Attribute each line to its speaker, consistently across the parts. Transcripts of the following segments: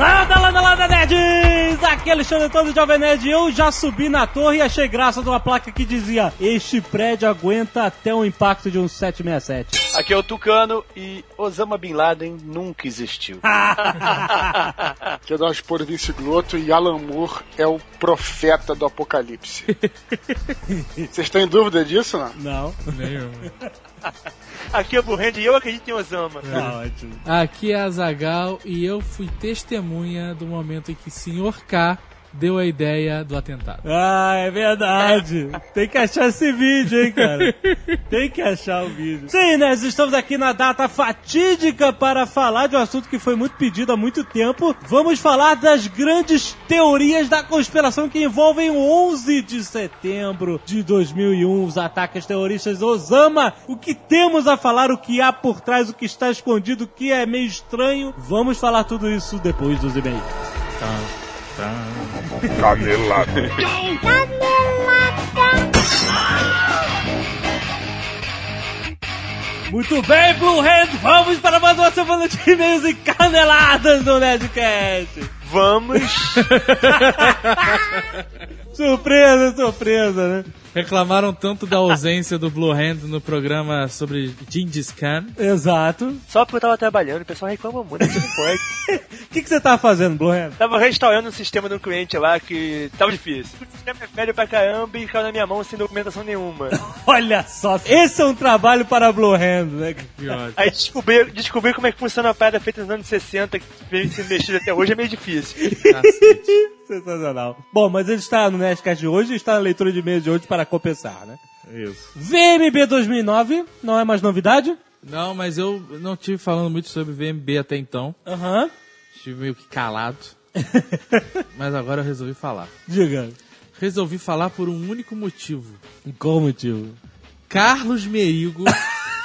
Speaker 1: Landa, landa, landa, nerds! Aqui é Alexandre Antônio de Jovem Nerd. Eu já subi na torre e achei graça de uma placa que dizia Este prédio aguenta até o impacto de um 767.
Speaker 2: Aqui é o Tucano e Osama Bin Laden nunca existiu.
Speaker 3: Que é expor Vince Glotto e Alan Moore é o profeta do apocalipse. Vocês têm dúvida disso, não?
Speaker 1: Não.
Speaker 2: Aqui é o Burrend e eu acredito em Osama.
Speaker 1: Tá ótimo.
Speaker 4: Aqui é a Zagal e eu fui testemunha do momento em que Sr. K deu a ideia do atentado.
Speaker 1: Ah, é verdade. Tem que achar esse vídeo, hein, cara. Tem que achar o vídeo. Sim, né? Estamos aqui na data fatídica para falar de um assunto que foi muito pedido há muito tempo. Vamos falar das grandes teorias da conspiração que envolvem o 11 de setembro de 2001, os ataques terroristas Osama. O que temos a falar, o que há por trás, o que está escondido, o que é meio estranho. Vamos falar tudo isso depois dos e-mails.
Speaker 5: Canelada.
Speaker 1: Muito bem, Blue Hand, vamos para mais uma semana de e-mails e caneladas do Nerdcast.
Speaker 2: Vamos.
Speaker 1: Surpresa, surpresa, né?
Speaker 4: Reclamaram tanto da ausência do Blue Hand no programa sobre Gengis Khan.
Speaker 1: Exato.
Speaker 2: Só porque eu tava trabalhando, o pessoal reclama muito, você não pode.
Speaker 1: O que, que você tá fazendo, Blue Hand?
Speaker 2: Tava restaurando um sistema de um cliente lá que tava difícil. O sistema é velho pra caramba e caiu na minha mão sem documentação nenhuma.
Speaker 1: Olha só, esse é um trabalho para a Blue Hand, né?
Speaker 2: Aí descobri, descobri como é que funciona a parada feita nos anos 60, que veio se mexer até hoje, é meio difícil.
Speaker 1: Sensacional. Bom, mas ele está no Nerdcast de hoje e está na leitura de e-mails de hoje para compensar, né?
Speaker 4: Isso.
Speaker 1: VMB 2009, não é mais novidade?
Speaker 4: Não, mas eu não tive falando muito sobre VMB até então.
Speaker 1: Aham.
Speaker 4: Estive meio que calado. mas agora eu resolvi falar.
Speaker 1: Diga.
Speaker 4: Resolvi falar por um único motivo.
Speaker 1: Qual motivo?
Speaker 4: Carlos Merigo,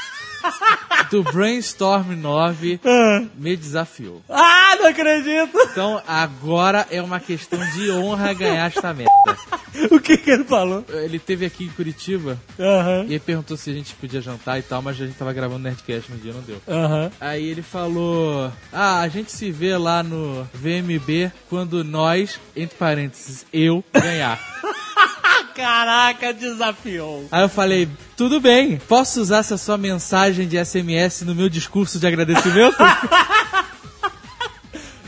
Speaker 4: do Brainstorm 9,
Speaker 1: Ah.
Speaker 4: me desafiou.
Speaker 1: Ah, não acredito!
Speaker 4: Então agora é uma questão de honra ganhar esta merda.
Speaker 1: O que que ele falou?
Speaker 4: Ele teve aqui em Curitiba
Speaker 1: Aham,
Speaker 4: e ele perguntou se a gente podia jantar e tal, mas a gente tava gravando Nerdcast no dia, não deu.
Speaker 1: aham.
Speaker 4: Aí ele falou: Ah, a gente se vê lá no VMB quando nós, entre parênteses, eu ganhar.
Speaker 1: Caraca, desafiou.
Speaker 4: Aí eu falei: Tudo bem, posso usar essa sua mensagem de SMS no meu discurso de agradecimento?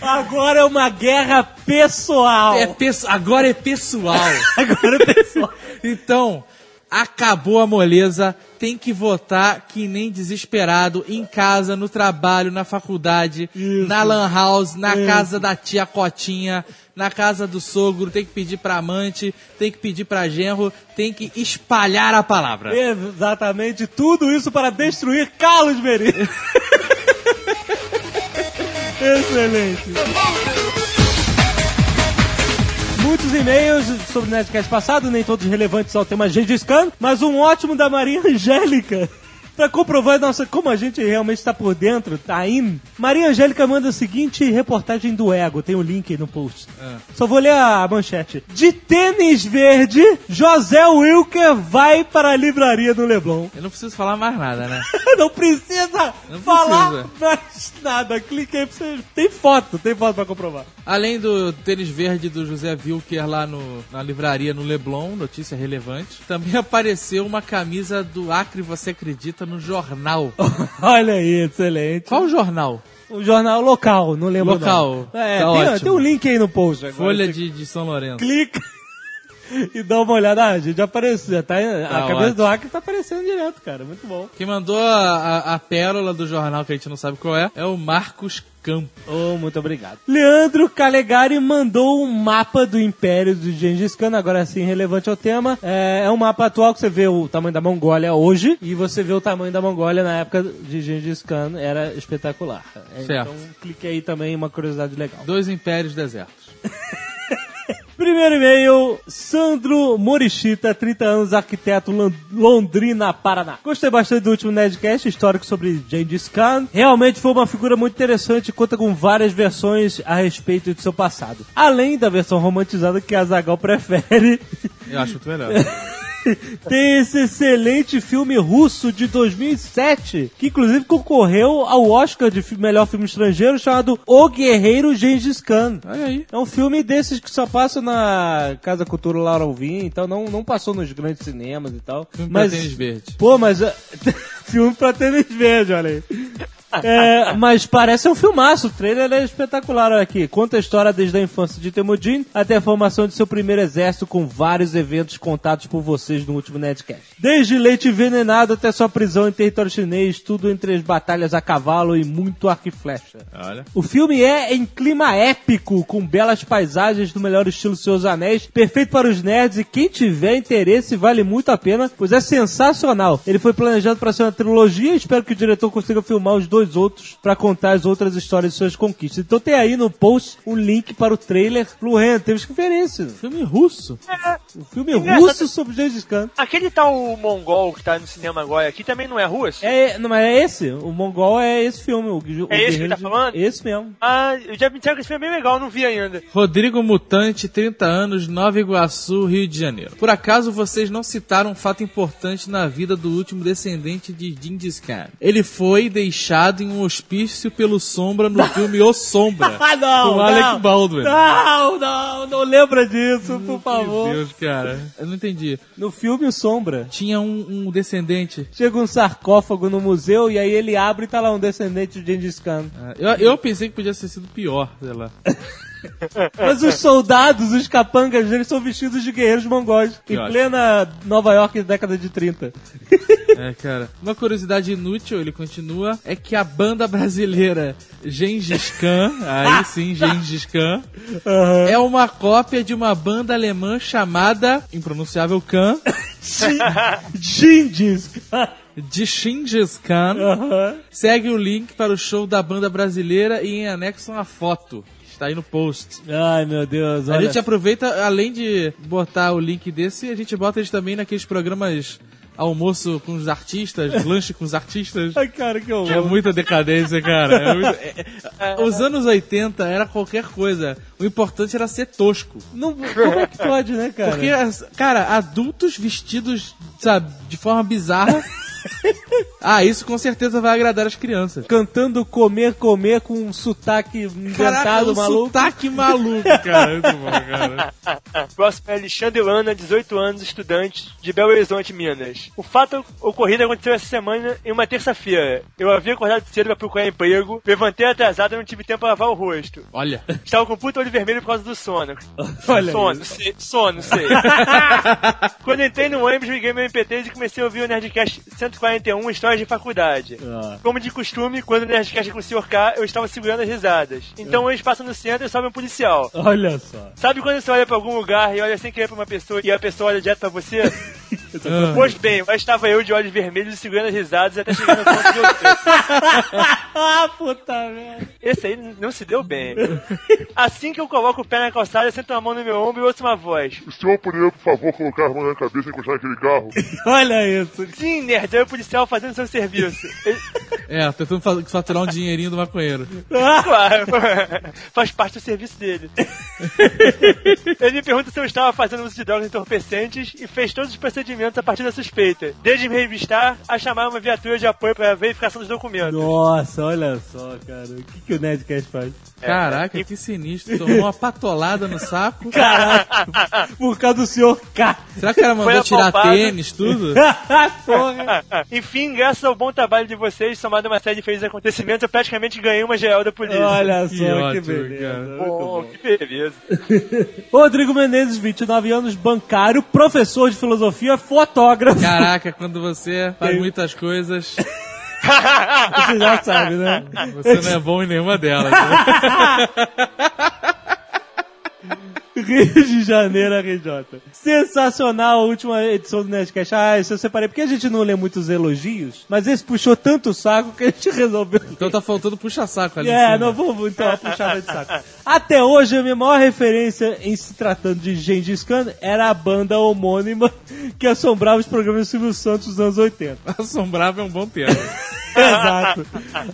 Speaker 1: Agora é uma guerra pessoal.
Speaker 4: é pesso- agora é pessoal.
Speaker 1: Agora é pessoal.
Speaker 4: Então, acabou a moleza. Tem que votar que nem desesperado, em casa, no trabalho, na faculdade,
Speaker 1: Isso.
Speaker 4: na lan house, na
Speaker 1: Isso.
Speaker 4: casa da tia Cotinha, na casa do sogro, tem que pedir pra amante, tem que pedir pra genro, tem que espalhar a palavra.
Speaker 1: Exatamente, tudo isso para destruir Carlos Meri. Excelente. Muitos e-mails sobre o Nerdcast passado, nem todos relevantes ao tema Gengis Khan, mas um ótimo da Maria Angélica. Pra comprovar nossa, como a gente realmente está por dentro, tá in. Maria Angélica manda a seguinte reportagem do Ego, tem o link aí no post. Só vou ler a manchete. De tênis verde, José Wilker vai para a livraria do Leblon.
Speaker 4: Eu não preciso falar mais nada, né?
Speaker 1: Não precisa
Speaker 4: Não
Speaker 1: falar
Speaker 4: precisa.
Speaker 1: mais nada. Clique aí pra você. Tem foto, tem foto pra comprovar.
Speaker 4: Além do tênis verde do José Wilker lá no, na livraria no Leblon, notícia relevante, também apareceu uma camisa do Acre, você acredita, no jornal.
Speaker 1: Olha aí, excelente.
Speaker 4: Qual jornal?
Speaker 1: Um jornal local, não lembro.
Speaker 4: Local.
Speaker 1: não. É,
Speaker 4: Tá
Speaker 1: tem, tem um link aí no post. Agora
Speaker 4: Folha de, de São Lourenço.
Speaker 1: Clica e dá uma olhada. Ah, a gente já apareceu. Já tá, a
Speaker 4: Tá
Speaker 1: cabeça
Speaker 4: ótimo.
Speaker 1: do Acre tá aparecendo direto, cara. Muito bom.
Speaker 4: Quem mandou a, a, a pérola do jornal que a gente não sabe qual é é o Marcos Campos.
Speaker 1: Oh, muito obrigado. Leandro Calegari mandou um mapa do Império do Gengis Khan, agora sim relevante ao tema. É, é um mapa atual que você vê o tamanho da Mongólia hoje e você vê o tamanho da Mongólia na época de Gengis Khan. Era espetacular. É,
Speaker 4: Certo.
Speaker 1: Então clique aí também, uma curiosidade legal.
Speaker 4: Dois impérios desertos.
Speaker 1: Primeiro e-mail, Sandro Morishita, 30 anos, arquiteto Londrina, Paraná. Gostei bastante do último Nerdcast, histórico sobre Gengis Khan. Realmente foi uma figura muito interessante e conta com várias versões a respeito de seu passado. Além da versão romantizada que a Zagal prefere.
Speaker 4: Eu acho muito melhor.
Speaker 1: tem esse excelente filme russo de 2007, que inclusive concorreu ao Oscar de melhor filme estrangeiro, chamado O Guerreiro Gengis Khan.
Speaker 4: Olha aí.
Speaker 1: É um filme desses que só passa na Casa Cultura Laura Alvim, então não, não passou nos grandes cinemas e tal.
Speaker 4: Filme
Speaker 1: mas,
Speaker 4: pra tênis verde.
Speaker 1: Pô, mas... é, filme pra tênis verde, olha aí. É, mas parece um filmaço, o trailer é espetacular, olha aqui. Conta a história desde a infância de Temujin até a formação de seu primeiro exército com vários eventos contados por vocês no último Nerdcast. Desde leite envenenado até sua prisão em território chinês, tudo entre as batalhas a cavalo e muito arco e flecha.
Speaker 4: Olha.
Speaker 1: O filme é em clima épico, com belas paisagens do melhor estilo Seus Anéis, perfeito para os nerds e quem tiver interesse vale muito a pena, pois é sensacional. Ele foi planejado para ser uma trilogia e espero que o diretor consiga filmar os dois outros para contar as outras histórias de suas conquistas. Então tem aí no post um link para o trailer. Hand, temos que ver esse.
Speaker 4: Filme russo.
Speaker 1: Um filme
Speaker 2: Engraçado.
Speaker 1: russo sobre Gengis Khan.
Speaker 2: Aquele tal mongol que tá no cinema agora aqui também não é russo?
Speaker 1: É, não, mas é esse. O Mongol é esse filme. O, o
Speaker 2: É esse que tá
Speaker 1: de-
Speaker 2: falando?
Speaker 1: Esse mesmo.
Speaker 2: Ah, eu já me disseram que esse filme é bem legal, eu não vi ainda.
Speaker 4: Rodrigo Mutante, 30 anos, Nova Iguaçu, Rio de Janeiro. Por acaso vocês não citaram um fato importante na vida do último descendente de Gengis Khan? Ele foi deixado em um hospício pelo Sombra no filme O Sombra.
Speaker 1: Ah, não!
Speaker 4: com Alec
Speaker 1: não.
Speaker 4: Baldwin.
Speaker 1: Não, não, não lembra disso, por favor.
Speaker 4: Meu Deus, cara. Eu não entendi.
Speaker 1: No filme O Sombra,
Speaker 4: Tinha um, um descendente.
Speaker 1: chega um sarcófago no museu e aí ele abre e tá lá um descendente de Gengis Khan.
Speaker 4: Ah, Eu, eu pensei que podia ter sido pior, sei lá.
Speaker 1: Mas os soldados, os capangas, eles são vestidos de guerreiros mongóis.
Speaker 4: Que
Speaker 1: em
Speaker 4: ótimo.
Speaker 1: plena Nova York, década de 30.
Speaker 4: É, cara. Uma curiosidade inútil, ele continua, é que a banda brasileira Gengis Khan, aí sim, Gengis Khan, é uma cópia de uma banda alemã chamada, impronunciável Khan,
Speaker 1: Gengis Khan.
Speaker 4: de Gengis Khan.
Speaker 1: Aham.
Speaker 4: Segue o link para o show da banda brasileira e em anexo uma foto. Está aí no post.
Speaker 1: Ai, meu Deus,
Speaker 4: A
Speaker 1: olha.
Speaker 4: gente aproveita, além de botar o link desse, a gente bota eles também naqueles programas almoço com os artistas, lanche com os artistas.
Speaker 1: Ai, cara, que
Speaker 4: É
Speaker 1: horror.
Speaker 4: muita decadência, cara. É muito- é- é- os anos 80 era qualquer coisa. O importante era ser tosco.
Speaker 1: Não, como é que pode, né, cara?
Speaker 4: Porque, cara, adultos vestidos, sabe, de forma bizarra. ah, isso com certeza vai agradar as crianças.
Speaker 1: Cantando comer, comer com um sotaque inventado,
Speaker 4: Caraca, um
Speaker 1: maluco.
Speaker 4: sotaque maluco, cara. Muito bom, cara.
Speaker 2: Próximo é Alexandre Lana, 18 anos, estudante de Belo Horizonte, Minas. O fato ocorrido aconteceu essa semana em uma terça-feira. Eu havia acordado cedo para procurar emprego, levantei atrasado e não tive tempo para lavar o rosto.
Speaker 4: Olha.
Speaker 2: Estava com puta olho vermelho por causa do sono.
Speaker 1: Olha
Speaker 2: sono, sei, sono, sei. Quando entrei no ônibus, liguei meu MP3 e comecei a ouvir o Nerdcast 141, Histórias de Faculdade.
Speaker 1: Ah.
Speaker 2: Como de costume, quando o Nerdcast com o Sr. K, eu estava segurando as risadas. Então eles passam no centro e sobe um policial.
Speaker 1: Olha só.
Speaker 2: Sabe quando você olha pra algum lugar e olha sem querer pra uma pessoa e a pessoa olha direto pra você?
Speaker 4: Ah.
Speaker 2: Pois bem, lá estava eu de olhos vermelhos e segurando as risadas até chegar no ponto de outra.
Speaker 1: ah, puta merda.
Speaker 2: Esse aí não se deu bem. Assim que eu coloco o pé na calçada, sento a mão no meu ombro e ouço uma voz.
Speaker 5: O senhor poderia, por favor, colocar a mão na cabeça e encostar naquele carro?
Speaker 1: Olha isso.
Speaker 2: Sim, nerd, é o policial fazendo seu serviço. Ele-
Speaker 4: É, tentando fa- faturar um dinheirinho do maconheiro.
Speaker 2: Claro, faz parte do serviço dele. Ele me pergunta se eu estava fazendo uso de drogas entorpecentes e fez todos os procedimentos a partir da suspeita. Desde me revistar a chamar uma viatura de apoio para a verificação dos documentos.
Speaker 1: Nossa, olha só, cara. O que, que o Nerdcast faz?
Speaker 4: Caraca, que sinistro. Tomou uma patolada no saco.
Speaker 1: Caraca, por causa do senhor K.
Speaker 4: Será que
Speaker 2: Foi
Speaker 4: mandou tirar
Speaker 2: apalpado.
Speaker 4: tênis, tudo?
Speaker 1: Porra.
Speaker 2: Enfim, graças ao bom trabalho de vocês, somado a uma série de felizes acontecimentos, eu praticamente ganhei uma geral da polícia.
Speaker 1: Olha só,
Speaker 4: Que
Speaker 1: que,
Speaker 4: ótimo,
Speaker 1: beleza.
Speaker 2: Oh,
Speaker 1: bom.
Speaker 2: que beleza.
Speaker 1: Rodrigo Menezes, 29 anos, bancário, professor de filosofia, fotógrafo.
Speaker 4: Caraca, quando você faz muitas coisas,
Speaker 1: Você já sabe, né?
Speaker 4: você não é bom em nenhuma delas. né?
Speaker 1: Rio de Janeiro, RJ. Sensacional a última edição do Nerdcast. Ah, isso eu separei, porque a gente não lê muitos elogios, mas esse puxou tanto saco que a gente resolveu.
Speaker 4: Então tá faltando puxa-saco ali.
Speaker 1: É, não vou então uma puxada de saco. Até hoje, a minha maior referência em se tratando de Gengis Khan era a banda homônima que assombrava os programas do Silvio Santos dos anos 80.
Speaker 4: Assombrava é um bom termo.
Speaker 1: Exato.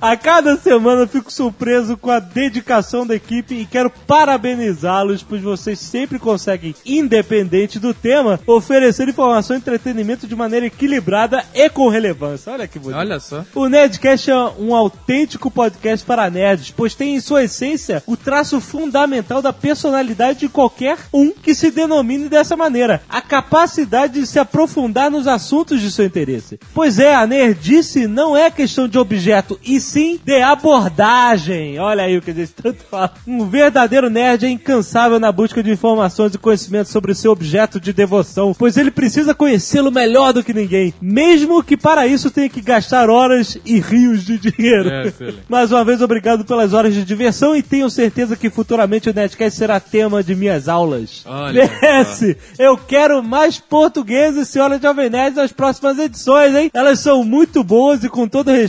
Speaker 1: A cada semana eu fico surpreso com a dedicação da equipe e quero parabenizá-los, pois vocês sempre conseguem, independente do tema, oferecer informação e entretenimento de maneira equilibrada e com relevância. Olha que bonito.
Speaker 4: Olha só.
Speaker 1: O Nerdcast é um autêntico podcast para nerds, pois tem em sua essência o traço fundamental da personalidade de qualquer um que se denomine dessa maneira: a capacidade de se aprofundar nos assuntos de seu interesse. Pois é, a nerdice não é questão de objeto, e sim de abordagem. Olha aí o que a gente tanto fala. Um verdadeiro nerd é incansável na busca de informações e conhecimentos sobre o seu objeto de devoção, pois ele precisa conhecê-lo melhor do que ninguém, mesmo que para isso tenha que gastar horas e rios de dinheiro.
Speaker 4: É.
Speaker 1: Mais uma vez, obrigado pelas horas de diversão e tenho certeza que futuramente o Nerdcast será tema de minhas aulas.
Speaker 4: Olha
Speaker 1: Merece! Eu quero mais português e senhora Jovem Nerd nas próximas edições, hein? Elas são muito boas e, com todo respeito,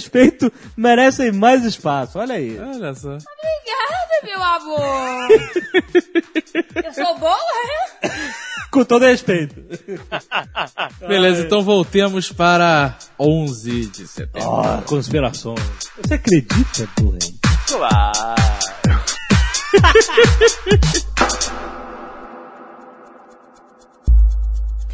Speaker 1: merecem mais espaço. Olha aí.
Speaker 4: Olha só.
Speaker 6: Obrigada, meu amor. Eu sou boa, é?
Speaker 1: Com todo respeito.
Speaker 4: Beleza, então voltemos para 11 de setembro.
Speaker 1: Ah, conspirações. Você acredita, Duane?
Speaker 2: Claro.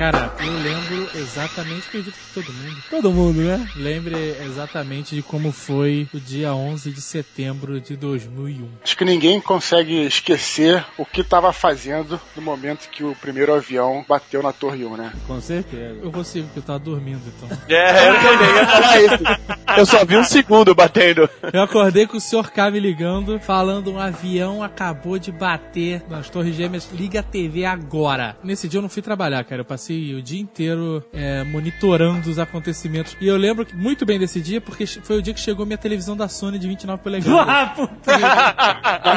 Speaker 4: Cara, eu lembro exatamente, acredito que todo mundo.
Speaker 1: Todo mundo, né?
Speaker 4: Lembre exatamente de como foi o dia 11 de setembro de 2001.
Speaker 3: Acho que ninguém consegue esquecer o que estava fazendo no momento que o primeiro avião bateu na Torre 1, né?
Speaker 1: Com certeza.
Speaker 4: Eu vou ser, porque eu tava dormindo, então.
Speaker 2: É, eu também ia falar isso. Eu só vi um segundo batendo.
Speaker 4: Eu acordei com o Sr. K me ligando, falando um avião acabou de bater nas Torres Gêmeas, liga a TV agora. Nesse dia eu não fui trabalhar, cara. Eu passei o dia inteiro é, monitorando os acontecimentos. E eu lembro que- muito bem desse dia, porque foi o dia que chegou minha televisão da Sony de 29 polegadas.
Speaker 1: Ah, puta.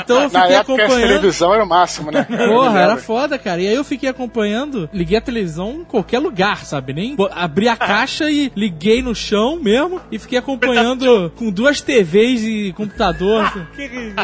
Speaker 4: Então eu
Speaker 3: Na
Speaker 4: fiquei
Speaker 3: época a
Speaker 4: acompanhando.
Speaker 3: televisão era o máximo, né?
Speaker 4: Porra, era foda, cara. E aí eu fiquei acompanhando, liguei a televisão em qualquer lugar, sabe? Nem abri a caixa e liguei no chão mesmo e fiquei acompanhando com duas TVs e computador.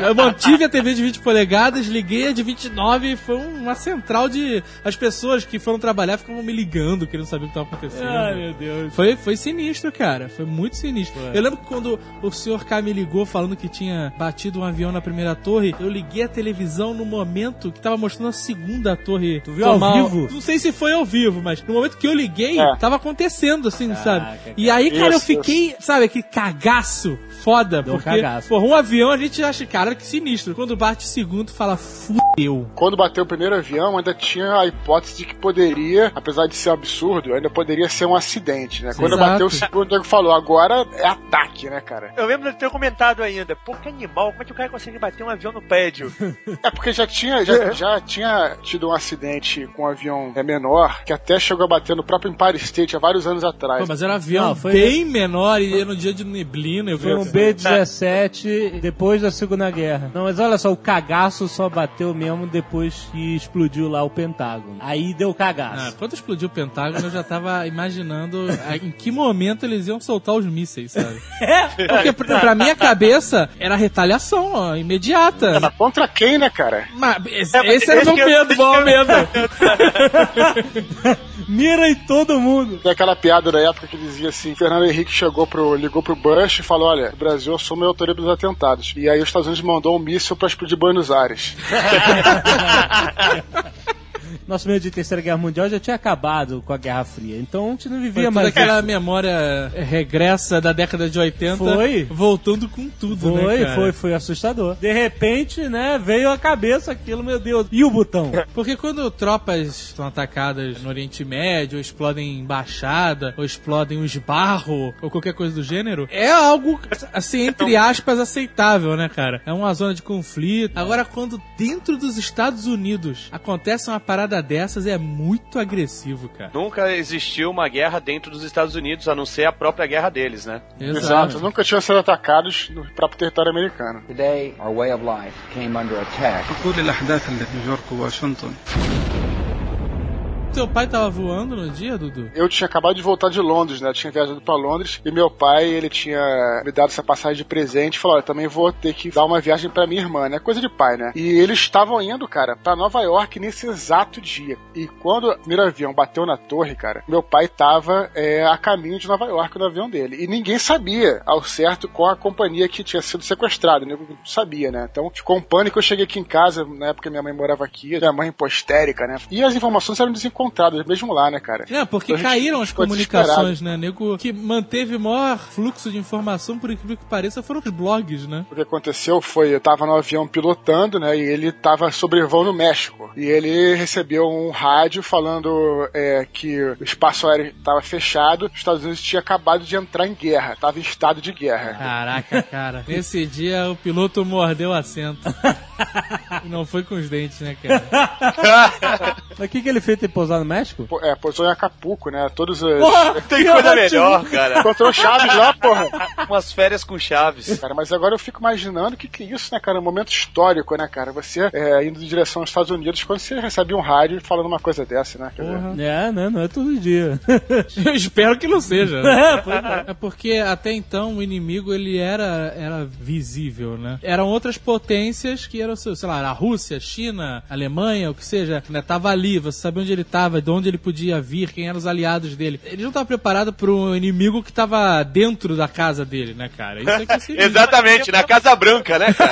Speaker 4: Eu mantive a TV de 20 polegadas, liguei a de 29 e foi uma central de. As pessoas que foram trabalhar ficavam me ligando, querendo saber o que estava acontecendo.
Speaker 1: Ai, meu Deus.
Speaker 4: Foi, foi sinistro, cara. Foi muito sinistro. Eu lembro que quando o senhor K me ligou falando que tinha batido um avião na primeira torre, eu liguei a televisão no momento que tava mostrando a segunda torre. Tu
Speaker 1: viu ao vivo?
Speaker 4: Não sei se foi ao vivo, mas no momento que eu liguei,
Speaker 3: É.
Speaker 4: tava acontecendo, assim, sabe? E aí, cara, eu
Speaker 3: Isso,
Speaker 4: fiquei, sabe, aquele cagaço foda,
Speaker 1: Deu um
Speaker 4: porque,
Speaker 1: cagaço.
Speaker 4: porra, um avião a gente acha, cara, que sinistro. Quando bate o segundo, fala, fudeu.
Speaker 3: Quando bateu o primeiro avião, ainda tinha a hipótese de que poderia, apesar de ser um absurdo, ainda poderia ser um acidente, né? Quando
Speaker 4: Exato.
Speaker 3: bateu o segundo, o falou, agora é ataque, né, cara?
Speaker 2: Eu lembro de ter comentado ainda. Pô, que animal, como é que o cara consegue bater um avião no prédio?
Speaker 3: É porque já tinha, já, já tinha tido um acidente com um avião é, menor, que até chegou a bater no próprio Empire State há vários anos atrás.
Speaker 4: Pô, mas era um avião
Speaker 1: Não, foi-
Speaker 4: bem menor e no dia de neblina. Eu
Speaker 1: Foi um
Speaker 4: falei,
Speaker 1: B-17 depois da Segunda Guerra. Não, mas olha só, o cagaço só bateu mesmo depois que explodiu lá o Pentágono. Aí deu
Speaker 4: Ah,
Speaker 1: cagaço.
Speaker 4: Quando explodiu o Pentágono, eu já tava imaginando a- em que momento eles iam soltar os mísseis, sabe? Porque pra, pra minha cabeça era retaliação, ó, imediata.
Speaker 3: Mas contra quem, né, cara?
Speaker 4: Mas esse,
Speaker 2: É, mas
Speaker 4: esse era o meu medo, bom medo.
Speaker 1: Mira em todo mundo.
Speaker 3: Tem aquela piada da época que dizia assim: Fernando Henrique chegou pro, ligou pro Bush e falou: Olha, o Brasil assume a autoria dos atentados. E aí os Estados Unidos mandou um míssil pra explodir Buenos Aires.
Speaker 1: Nosso medo de Terceira Guerra Mundial já tinha acabado com a Guerra Fria. Então a gente não
Speaker 4: Foi
Speaker 1: vivia
Speaker 4: toda
Speaker 1: mais.
Speaker 4: aquela memória regressa da década de 80
Speaker 1: Foi.
Speaker 4: voltando com tudo, né,
Speaker 1: Foi,
Speaker 4: cara?
Speaker 1: foi, foi assustador. De repente, né, veio a cabeça aquilo, meu Deus. E o botão?
Speaker 4: Porque quando tropas são atacadas no Oriente Médio, ou explodem embaixada, ou explodem um esbarro, ou qualquer coisa do gênero, é algo, assim, entre aspas, aceitável, né, cara? É uma zona de conflito. Agora, quando dentro dos Estados Unidos acontece uma parada dessas, é muito agressivo, cara.
Speaker 7: Nunca existiu uma guerra dentro dos Estados Unidos, a não ser a própria guerra deles, né?
Speaker 3: Exato. Nunca tinham sido atacados no próprio território americano.
Speaker 8: Today, our way of life came under attack.
Speaker 4: Teu pai tava voando no dia, Dudu?
Speaker 3: Eu tinha acabado de voltar de Londres, né? Eu tinha viajado pra Londres e meu pai, ele tinha me dado essa passagem de presente e falou: Olha, também vou ter que dar uma viagem pra minha irmã, né? Coisa de pai, né? E eles estavam indo, cara, pra Nova York nesse exato dia. E quando o primeiro avião bateu na torre, cara, meu pai tava é, a caminho de Nova York no avião dele. E ninguém sabia ao certo qual a companhia que tinha sido sequestrada, né? Não sabia, né? Então ficou um pânico. Eu cheguei aqui em casa, na época minha mãe morava aqui, minha mãe hipostérica, né? E as informações eram desencontradas, mesmo lá, né, cara?
Speaker 4: É, porque
Speaker 3: Então
Speaker 4: caíram as comunicações, né? Nego que manteve maior fluxo de informação, por incrível que pareça, foram os blogs, né?
Speaker 3: O que aconteceu foi, eu tava no avião pilotando, né, e ele tava sobrevoando no México. E ele recebeu um rádio falando é, que o espaço aéreo tava fechado, os Estados Unidos tinha acabado de entrar em guerra, tava em estado de guerra.
Speaker 4: Caraca, cara. Nesse dia o piloto mordeu o assento. Não foi com os dentes, né, cara?
Speaker 1: Mas o que, que ele fez ter pousado no México?
Speaker 3: Pô, É, pousou em Acapulco, né, todos os...
Speaker 7: Tem coisa melhor, cara.
Speaker 3: Encontrou Chaves lá, porra.
Speaker 7: Umas férias com chaves.
Speaker 3: Cara, mas agora eu fico imaginando o que, que é isso, né, cara? Um momento histórico, né, cara? Você é, indo em direção aos Estados Unidos quando você recebe um rádio falando uma coisa dessa, né? Quer dizer,
Speaker 1: É, né? Não é todo dia.
Speaker 4: Eu espero que não seja. né?
Speaker 1: é, é.
Speaker 4: É porque até então o inimigo ele era, era visível, né? Eram outras potências que eram, sei lá, a Rússia, a China, a Alemanha, o que seja, né? Tava ali, você sabia onde ele tava, de onde ele podia vir, quem eram os aliados dele. Ele não tava preparado para um inimigo que tava dentro da casa dele, né, cara? Isso é que sinistro.
Speaker 7: Exatamente, na Casa Branca, né, cara?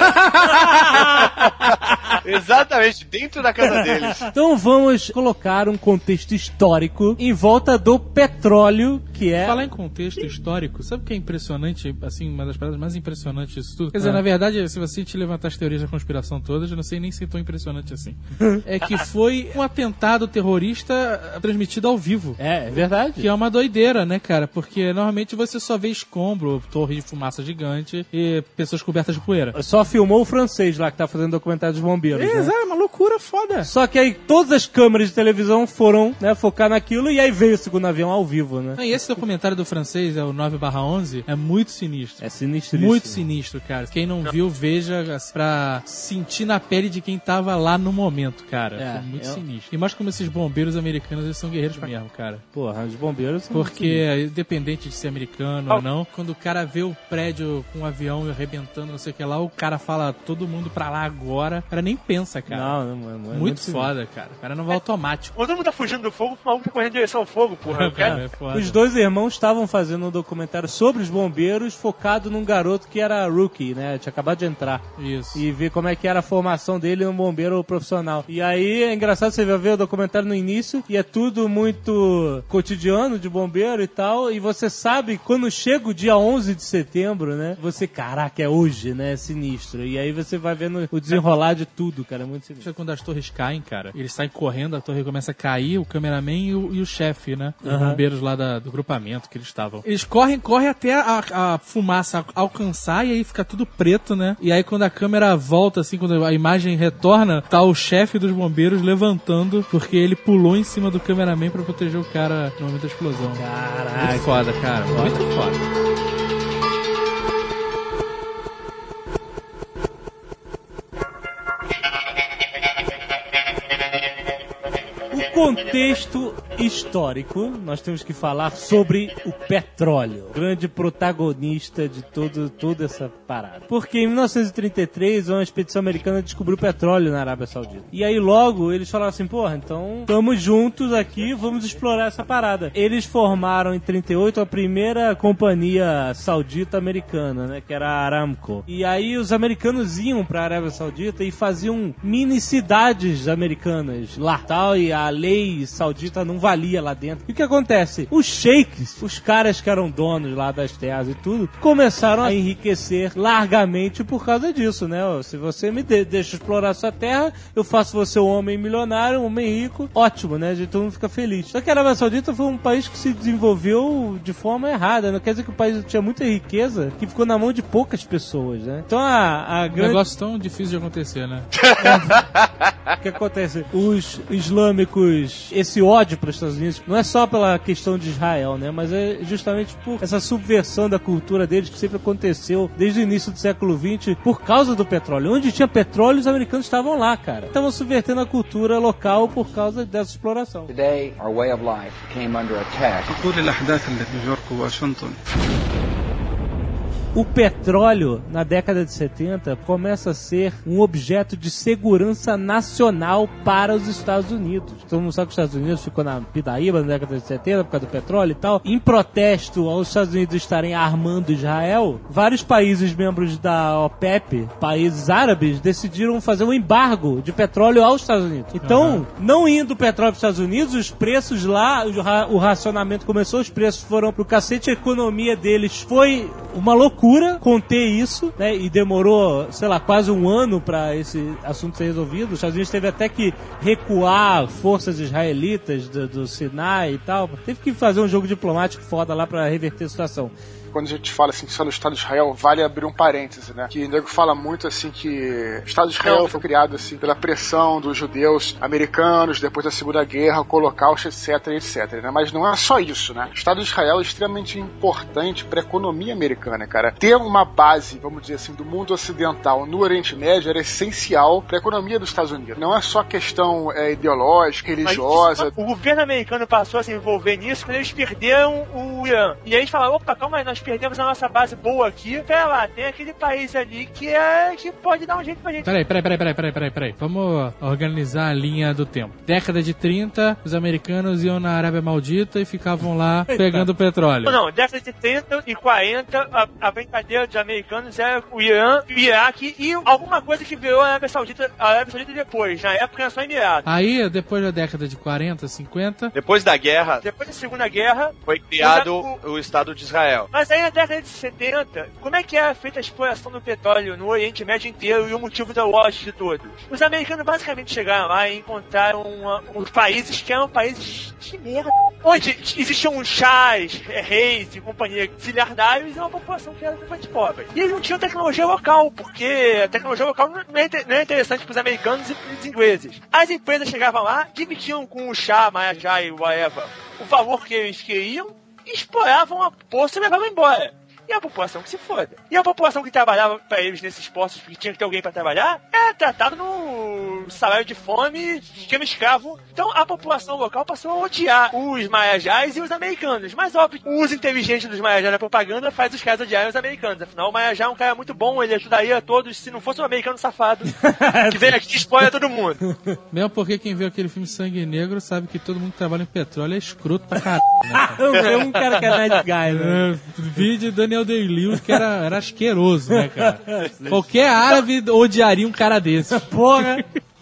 Speaker 7: Exatamente, dentro da casa deles.
Speaker 1: Então vamos colocar um contexto histórico em volta do petróleo, que é.
Speaker 4: Falar em contexto histórico, sabe o que é impressionante, assim, uma das paradas mais impressionantes disso tudo? Quer dizer, na verdade, se você te levantar as teorias da conspiração todas, eu não sei nem se é tão impressionante assim. é que foi um atentado terrorista transmitido ao vivo.
Speaker 1: É, é verdade.
Speaker 4: Que é uma doideira, né, cara? Porque normalmente você só vê escombro, torre de fumaça gigante e pessoas cobertas de poeira.
Speaker 1: Só filmou o francês lá que tá fazendo documentário dos bombeiros. né?
Speaker 4: Exato, é uma loucura foda.
Speaker 1: Só que aí todas as câmeras de televisão foram né, focar naquilo e aí veio o segundo avião ao vivo, né?
Speaker 4: E esse documentário do francês, é o 9/11, é muito sinistro.
Speaker 1: É sinistro
Speaker 4: Muito sinistro, cara. Quem não viu, veja pra sentir na pele de quem tava lá no momento, cara.
Speaker 1: É,
Speaker 4: Foi muito
Speaker 1: eu-
Speaker 4: sinistro. E mostra como esses bombeiros americanos, eles são guerreiros mesmo, cara.
Speaker 1: Porra, os bombeiros são
Speaker 4: Porque, independente de ser americano ou não, quando o cara vê o prédio com um avião arrebentando, não sei o que lá, o cara fala todo mundo pra lá agora. O cara nem pensa, cara.
Speaker 1: Não, não, não, não é
Speaker 4: muito, foda, cara. O cara não vai automático.
Speaker 2: Quando todo mundo tá fugindo do fogo, o maluco tá correndo em direção ao fogo, porra.
Speaker 4: Cara, é foda.
Speaker 1: Os dois irmãos estavam fazendo um documentário sobre os bombeiros focado num garoto que era rookie, né? Tinha acabado de entrar.
Speaker 4: Isso.
Speaker 1: E ver como é que era a formação dele no bombeiro profissional. E aí é engraçado você ver o documentário no início e é tudo muito cotidiano de bombeiro e tal. E você sabe, quando chega o dia 11 de setembro, né? Você, caraca, é hoje, né? É sinistro. E aí você vai vendo o desenrolar de tudo, cara. É muito sinistro.
Speaker 4: Quando as torres caem, cara, eles saem correndo, a torre começa a cair, o cameraman e o, e o chefe, né? Os
Speaker 1: Aham.
Speaker 4: bombeiros lá da- do grupamento que eles estavam. Eles correm, correm até a, a fumaça alcançar e aí fica tudo preto, né? E aí quando a câmera volta, assim, quando a imagem retorna, tá o chefe dos bombeiros levantando porque ele pulou em cima do cameraman pra proteger o cara no momento da explosão.
Speaker 1: Caraca.
Speaker 4: Muito foda, cara. Muito foda.
Speaker 1: Contexto histórico, nós temos que falar sobre o petróleo, grande protagonista de todo, toda essa parada. Porque em 1933, uma expedição americana descobriu petróleo na Arábia Saudita. E aí logo eles falaram assim, porra, então estamos juntos aqui, vamos explorar essa parada. Eles formaram em 38 a primeira companhia saudita americana, né, que era a Aramco. E aí os americanos iam pra Arábia Saudita e faziam mini cidades americanas lá, tal, e a lei saudita não valia lá dentro. E o que acontece? Os sheiks, os caras que eram donos lá das terras e tudo, começaram a enriquecer largamente por causa disso, né? Se você me de- deixa explorar sua terra, eu faço você um homem milionário, um homem rico, ótimo, né? De todo mundo fica feliz. Só que a Arábia Saudita foi um país que se desenvolveu de forma errada. Não quer dizer que o país tinha muita riqueza que ficou na mão de poucas pessoas, né? Então a, a
Speaker 4: Um
Speaker 1: grande...
Speaker 4: negócio tão difícil de acontecer, né?
Speaker 1: O que acontece? Os islâmicos, esse ódio para os Estados Unidos, não é só pela questão de Israel, né? Mas é justamente por essa subversão da cultura deles que sempre aconteceu desde o início do século XX por causa do petróleo. Onde tinha petróleo, os americanos estavam lá, cara. Estavam subvertendo a cultura local por causa dessa exploração.
Speaker 8: Today, our way of life came under attack.
Speaker 1: O petróleo, na década de 70, começa a ser um objeto de segurança nacional para os Estados Unidos. Todo mundo sabe que os Estados Unidos ficou na pidaíba na década de 70 por causa do petróleo e tal. Em protesto aos Estados Unidos estarem armando Israel, vários países membros da OPEP, países árabes, decidiram fazer um embargo de petróleo aos Estados Unidos. Então, não indo petróleo para os Estados Unidos, os preços lá, o ra- o racionamento começou, os preços foram pro cacete, a economia deles foi uma loucura conter isso, né? E demorou, sei lá, quase um ano para esse assunto ser resolvido. Os Estados Unidos teve até que recuar forças israelitas do, do Sinai e tal. Teve que fazer um jogo diplomático foda lá para reverter a situação.
Speaker 3: Quando a gente fala assim só no Estado de Israel, vale abrir um parêntese, né? Que o nego fala muito assim que o Estado de Israel foi criado assim pela pressão dos judeus americanos depois da Segunda Guerra, o Holocausto, etc, etc, né? Mas não é só isso, né? O Estado de Israel é extremamente importante para a economia americana, cara. Ter uma base, vamos dizer assim, do mundo ocidental no Oriente Médio era essencial para a economia dos Estados Unidos. Não é só questão é, ideológica, religiosa,
Speaker 2: isso- o governo americano passou a se envolver nisso quando eles perderam o Irã. E aí eles falaram, opa, calma aí, nós perdemos a nossa base boa aqui. Pera lá, tem aquele país ali que é que pode dar um jeito pra gente.
Speaker 4: Peraí, peraí, peraí, peraí, peraí, peraí, peraí. Vamos organizar a linha do tempo. Década de 30, os americanos iam na Arábia Maldita e ficavam lá pegando petróleo.
Speaker 2: Não, década de 30 e 40, a, a brincadeira dos americanos era o Irã, o Iraque e alguma coisa que virou a Arábia Saudita, a Arábia Saudita depois. Na época era só Emirados.
Speaker 4: Aí, depois da década de 40, 50,
Speaker 7: Depois da guerra,
Speaker 2: Depois da Segunda Guerra,
Speaker 7: foi criado
Speaker 2: O-
Speaker 7: o Estado de Israel.
Speaker 2: Mas aí na década de 70, como é que era feita a exploração do petróleo no Oriente Médio inteiro e o motivo da loja de todos? Os americanos basicamente chegaram lá e encontraram uma- países que eram países de merda, onde existiam chás, eh, reis e companhia filhardários e uma população que era completamente pobre. E eles não tinham tecnologia local, porque a tecnologia local não é, não é interessante para os americanos e para os ingleses. As empresas chegavam lá, dividiam com o chá, Mayajá e whatever o valor que eles queriam exploravam a poça e levavam embora. E a população que se foda. E a população que trabalhava pra eles nesses postos, porque tinha que ter alguém pra trabalhar, era tratada no salário de fome, esquema escravo. Então a população local passou a odiar os maiajás e os americanos. Mas óbvio, o uso inteligente dos maiajás na propaganda faz os caras odiarem os americanos. Afinal, o maiajá é um cara muito bom, ele ajudaria a todos se não fosse um americano safado que vem aqui e explora todo mundo.
Speaker 4: mesmo porque quem viu aquele filme Sangue Negro sabe que todo mundo que trabalha em petróleo é escroto pra caralho. Né?
Speaker 1: Vi um cara que é nice guy, né?
Speaker 4: É, Vídeo Daniel Day-Lewis que era, era asqueroso, né, cara? Qualquer árabe odiaria um cara desse.
Speaker 1: Porra!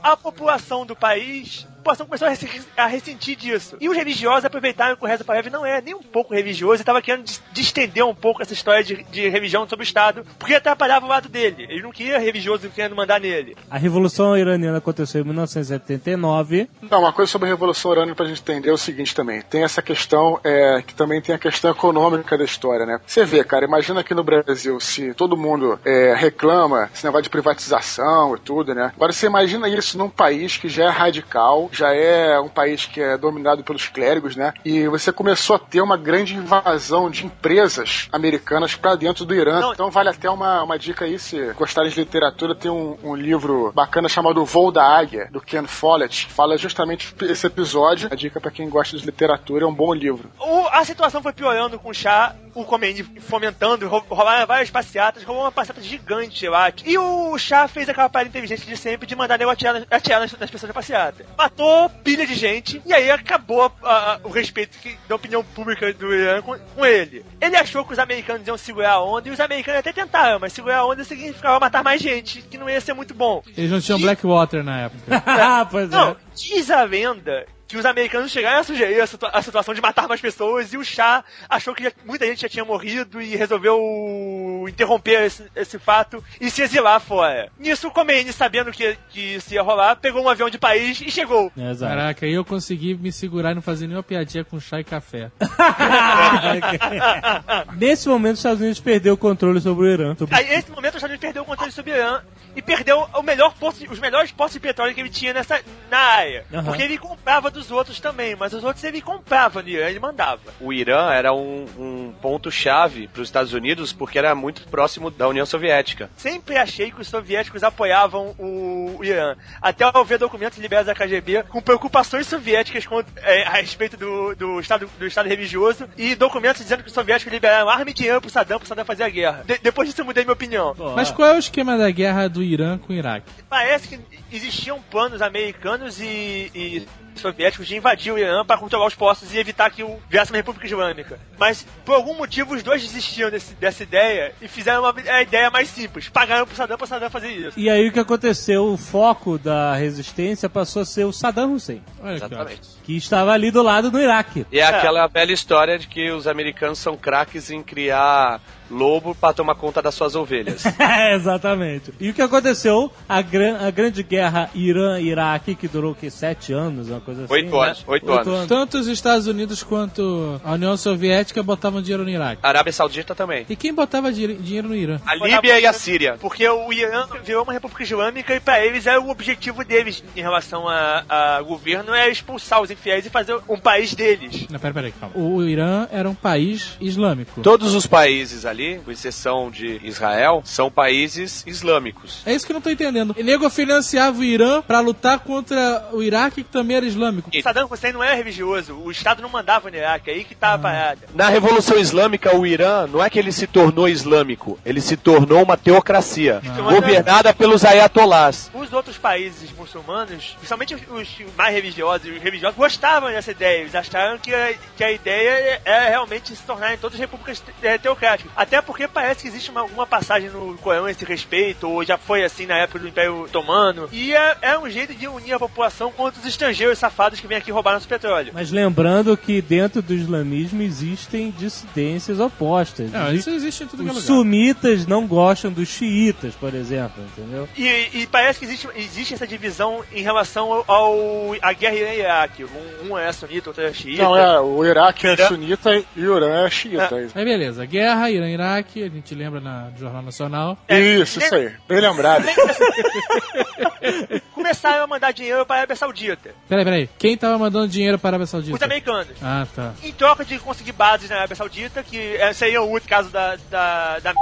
Speaker 2: A população do país, população começou a, a ressentir disso. E os religiosos aproveitaram que o Reza Parev não é nem um pouco religioso e estava querendo dis- distender um pouco essa história de, de religião sobre o Estado, porque atrapalhava o lado dele. Ele não queria religioso querendo mandar nele.
Speaker 1: A Revolução Iraniana aconteceu em 1979.
Speaker 3: Não, uma coisa sobre a Revolução Iraniana pra gente entender é o seguinte também. Tem essa questão, é, que também tem a questão econômica da história, né? Você vê, cara, imagina aqui no Brasil, se todo mundo é, reclama esse negócio de privatização e tudo, né? Agora você imagina isso num país que já é radical, já é um país que é dominado pelos clérigos, né? E você começou a ter uma grande invasão de empresas americanas pra dentro do Irã.
Speaker 2: Não.
Speaker 3: Então vale até uma, uma dica aí, se gostarem de literatura, tem um, um livro bacana chamado O Voo da Águia, do Ken Follett, que fala justamente esse episódio. A dica pra quem gosta de literatura é um bom livro.
Speaker 2: O- a situação foi piorando com o chá, o Khomeini fomentando, rou- roubaram várias passeatas, roubou uma passeata gigante lá. E o chá fez aquela parada inteligente de sempre de mandar nego atirar, atirar nas, nas pessoas da passeata. Matou pilha de gente, e aí acabou a- a- o respeito que- da opinião pública do Irã com, com ele. Ele achou que os americanos iam segurar a onda, e os americanos até tentaram, mas segurar a onda significava matar mais gente, que não ia ser muito bom.
Speaker 4: Eles não tinham Blackwater na época.
Speaker 1: pois é.
Speaker 2: Não, diz a lenda que os americanos chegaram a sugerir a, situa- a situação de matar mais pessoas e o chá achou que já- muita gente já tinha morrido e resolveu interromper esse, esse fato e se exilar fora. Nisso, o Khomeini, sabendo que, que isso ia rolar, pegou um avião de país e chegou.
Speaker 1: Exato.
Speaker 4: Caraca, aí eu consegui me segurar e não fazer nenhuma piadinha com chá e café.
Speaker 1: Nesse momento, os Estados Unidos perdeu o controle sobre o Irã. Sobre-
Speaker 2: Aí, nesse momento, os Estados Unidos perdeu o controle sobre o Irã e perdeu o melhor poço, os melhores poços de petróleo que ele tinha nessa, na área.
Speaker 1: Aham.
Speaker 2: Porque ele comprava dos outros também, mas os outros ele comprava no Irã, ele mandava.
Speaker 7: O Irã era um, um ponto-chave para os Estados Unidos porque era muito próximo da União Soviética.
Speaker 2: Sempre achei que os soviéticos apoiavam o Irã. Até ao ver documentos liberados da KGB com preocupações soviéticas com- é, a respeito do, do, estado, do Estado religioso e documentos dizendo que os soviéticos liberaram arma e dinheiro pro Saddam, pro Saddam fazer a guerra. De- depois disso eu mudei minha opinião.
Speaker 4: Mas qual é o esquema da guerra do Irã com o Iraque?
Speaker 2: Parece que existiam planos americanos e, e soviéticos de invadir o Irã para controlar os postos e evitar que o viesse uma república islâmica. Mas, por algum motivo, os dois desistiram desse- dessa ideia e fizeram uma, a ideia mais simples. Pagaram pro Saddam, pro Saddam fazer isso.
Speaker 1: E aí o que aconteceu? O foco da resistência passou a ser o Saddam Hussein,
Speaker 4: Olha.
Speaker 7: Exatamente.
Speaker 1: que estava ali do lado do Iraque.
Speaker 7: E é aquela velha história de que os americanos são craques em criar lobo para tomar conta das suas ovelhas.
Speaker 1: Exatamente. E o que aconteceu? A, gran- a grande guerra Irã-Iraque, que durou o quê? Sete anos, uma coisa assim?
Speaker 7: Oito
Speaker 1: né?
Speaker 7: anos, oito anos.
Speaker 4: Tanto os Estados Unidos quanto a União Soviética botavam dinheiro no Iraque.
Speaker 7: A Arábia Saudita também.
Speaker 4: E quem botava di- dinheiro no Irã?
Speaker 7: A Líbia e a Síria.
Speaker 2: Porque o Irã virou uma república islâmica e para eles é o objetivo deles em relação a, a governo é expulsar os infiéis e fazer um país deles.
Speaker 4: Não, pera, pera aí, calma. O Irã era um país islâmico.
Speaker 7: Todos os países ali, com exceção de Israel, são países islâmicos.
Speaker 4: É isso que eu não tô entendendo. O nego financiava o Irã pra lutar contra o Iraque, que também era islâmico.
Speaker 2: O Saddam Hussein não era religioso, o Estado não mandava no Iraque, é aí que tá a parada.
Speaker 7: Na Revolução Islâmica, o Irã não é que ele se tornou islâmico, ele se tornou uma teocracia, governada pelos ayatolás.
Speaker 2: Os outros países muçulmanos, principalmente os, mais religiosos, os religiosos gostavam dessa ideia. Eles acharam que a, que a ideia é realmente se tornarem todas repúblicas te- é, teocráticas. Até porque parece que existe uma, alguma passagem no Corão a esse respeito, ou já foi assim na época do Império Otomano. E é, é um jeito de unir a população contra os estrangeiros safados que vêm aqui roubar nosso petróleo.
Speaker 1: Mas lembrando que dentro do islamismo existem dissidências opostas.
Speaker 4: Não,
Speaker 1: Existe-
Speaker 4: isso existe em tudo que é
Speaker 1: Os
Speaker 4: lugar.
Speaker 1: sunitas não gostam dos xiitas, por exemplo, entendeu?
Speaker 2: E, e parece que existe, existe essa divisão em relação ao, ao- à guerra Irã-Iraque. Um, um é sunita, outro é xiita.
Speaker 3: Não, é, o Iraque é
Speaker 2: Irã-
Speaker 3: sunita e o Irã é xiita.
Speaker 4: Aí beleza, guerra, Irã, Iraque, a gente lembra na do Jornal Nacional.
Speaker 3: Isso, isso aí. Bem lembrado.
Speaker 2: Começaram a mandar dinheiro para a Arábia Saudita.
Speaker 4: Peraí, peraí. Quem tava mandando dinheiro para a Arábia Saudita?
Speaker 2: Os americanos.
Speaker 4: Ah, tá.
Speaker 2: Em troca de conseguir bases na Arábia Saudita, que eh, seria o último caso da, da, da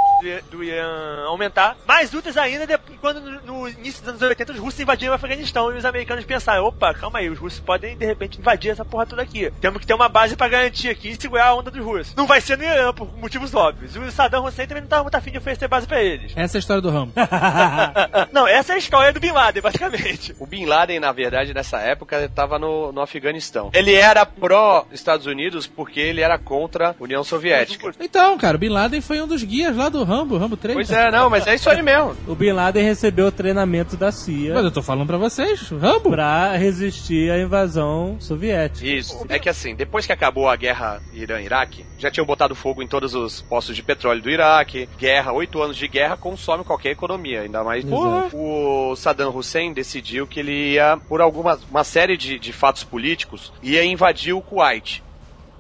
Speaker 2: do Irã aumentar. Mais úteis ainda quando no, início dos anos 80 os russos invadiram o Afeganistão e os americanos pensaram, opa, calma aí, os russos podem de repente invadir essa porra toda aqui. Temos que ter uma base pra garantir aqui e segurar a onda dos russos. Não vai ser no Irã, por motivos óbvios. E o Saddam Hussein também não tava muito afim de oferecer base pra eles.
Speaker 4: Essa é a história do Rambo.
Speaker 2: não, essa é a história do Bin Laden, basicamente.
Speaker 7: O Bin Laden, na verdade, nessa época, estava no, no Afeganistão. Ele era pró-Estados Unidos porque ele era contra a União Soviética.
Speaker 4: Então, cara, o Bin Laden foi um dos guias lá do Rambo, Rambo 3.
Speaker 7: Pois é, não, mas é isso aí mesmo.
Speaker 1: O Bin Laden recebeu treinamento da CIA
Speaker 4: Mas eu tô falando pra vocês, Rambo.
Speaker 1: pra resistir à invasão soviética.
Speaker 7: Isso. É que assim, depois que acabou a guerra Irã-Iraque, já tinham botado fogo em todos os postos de petróleo do Iraque. Guerra, oito anos de guerra consome qualquer economia, ainda mais.
Speaker 1: Exato.
Speaker 7: O Saddam Hussein decidiu que ele ia, por alguma uma série de, de fatos políticos, ia invadir o Kuwait.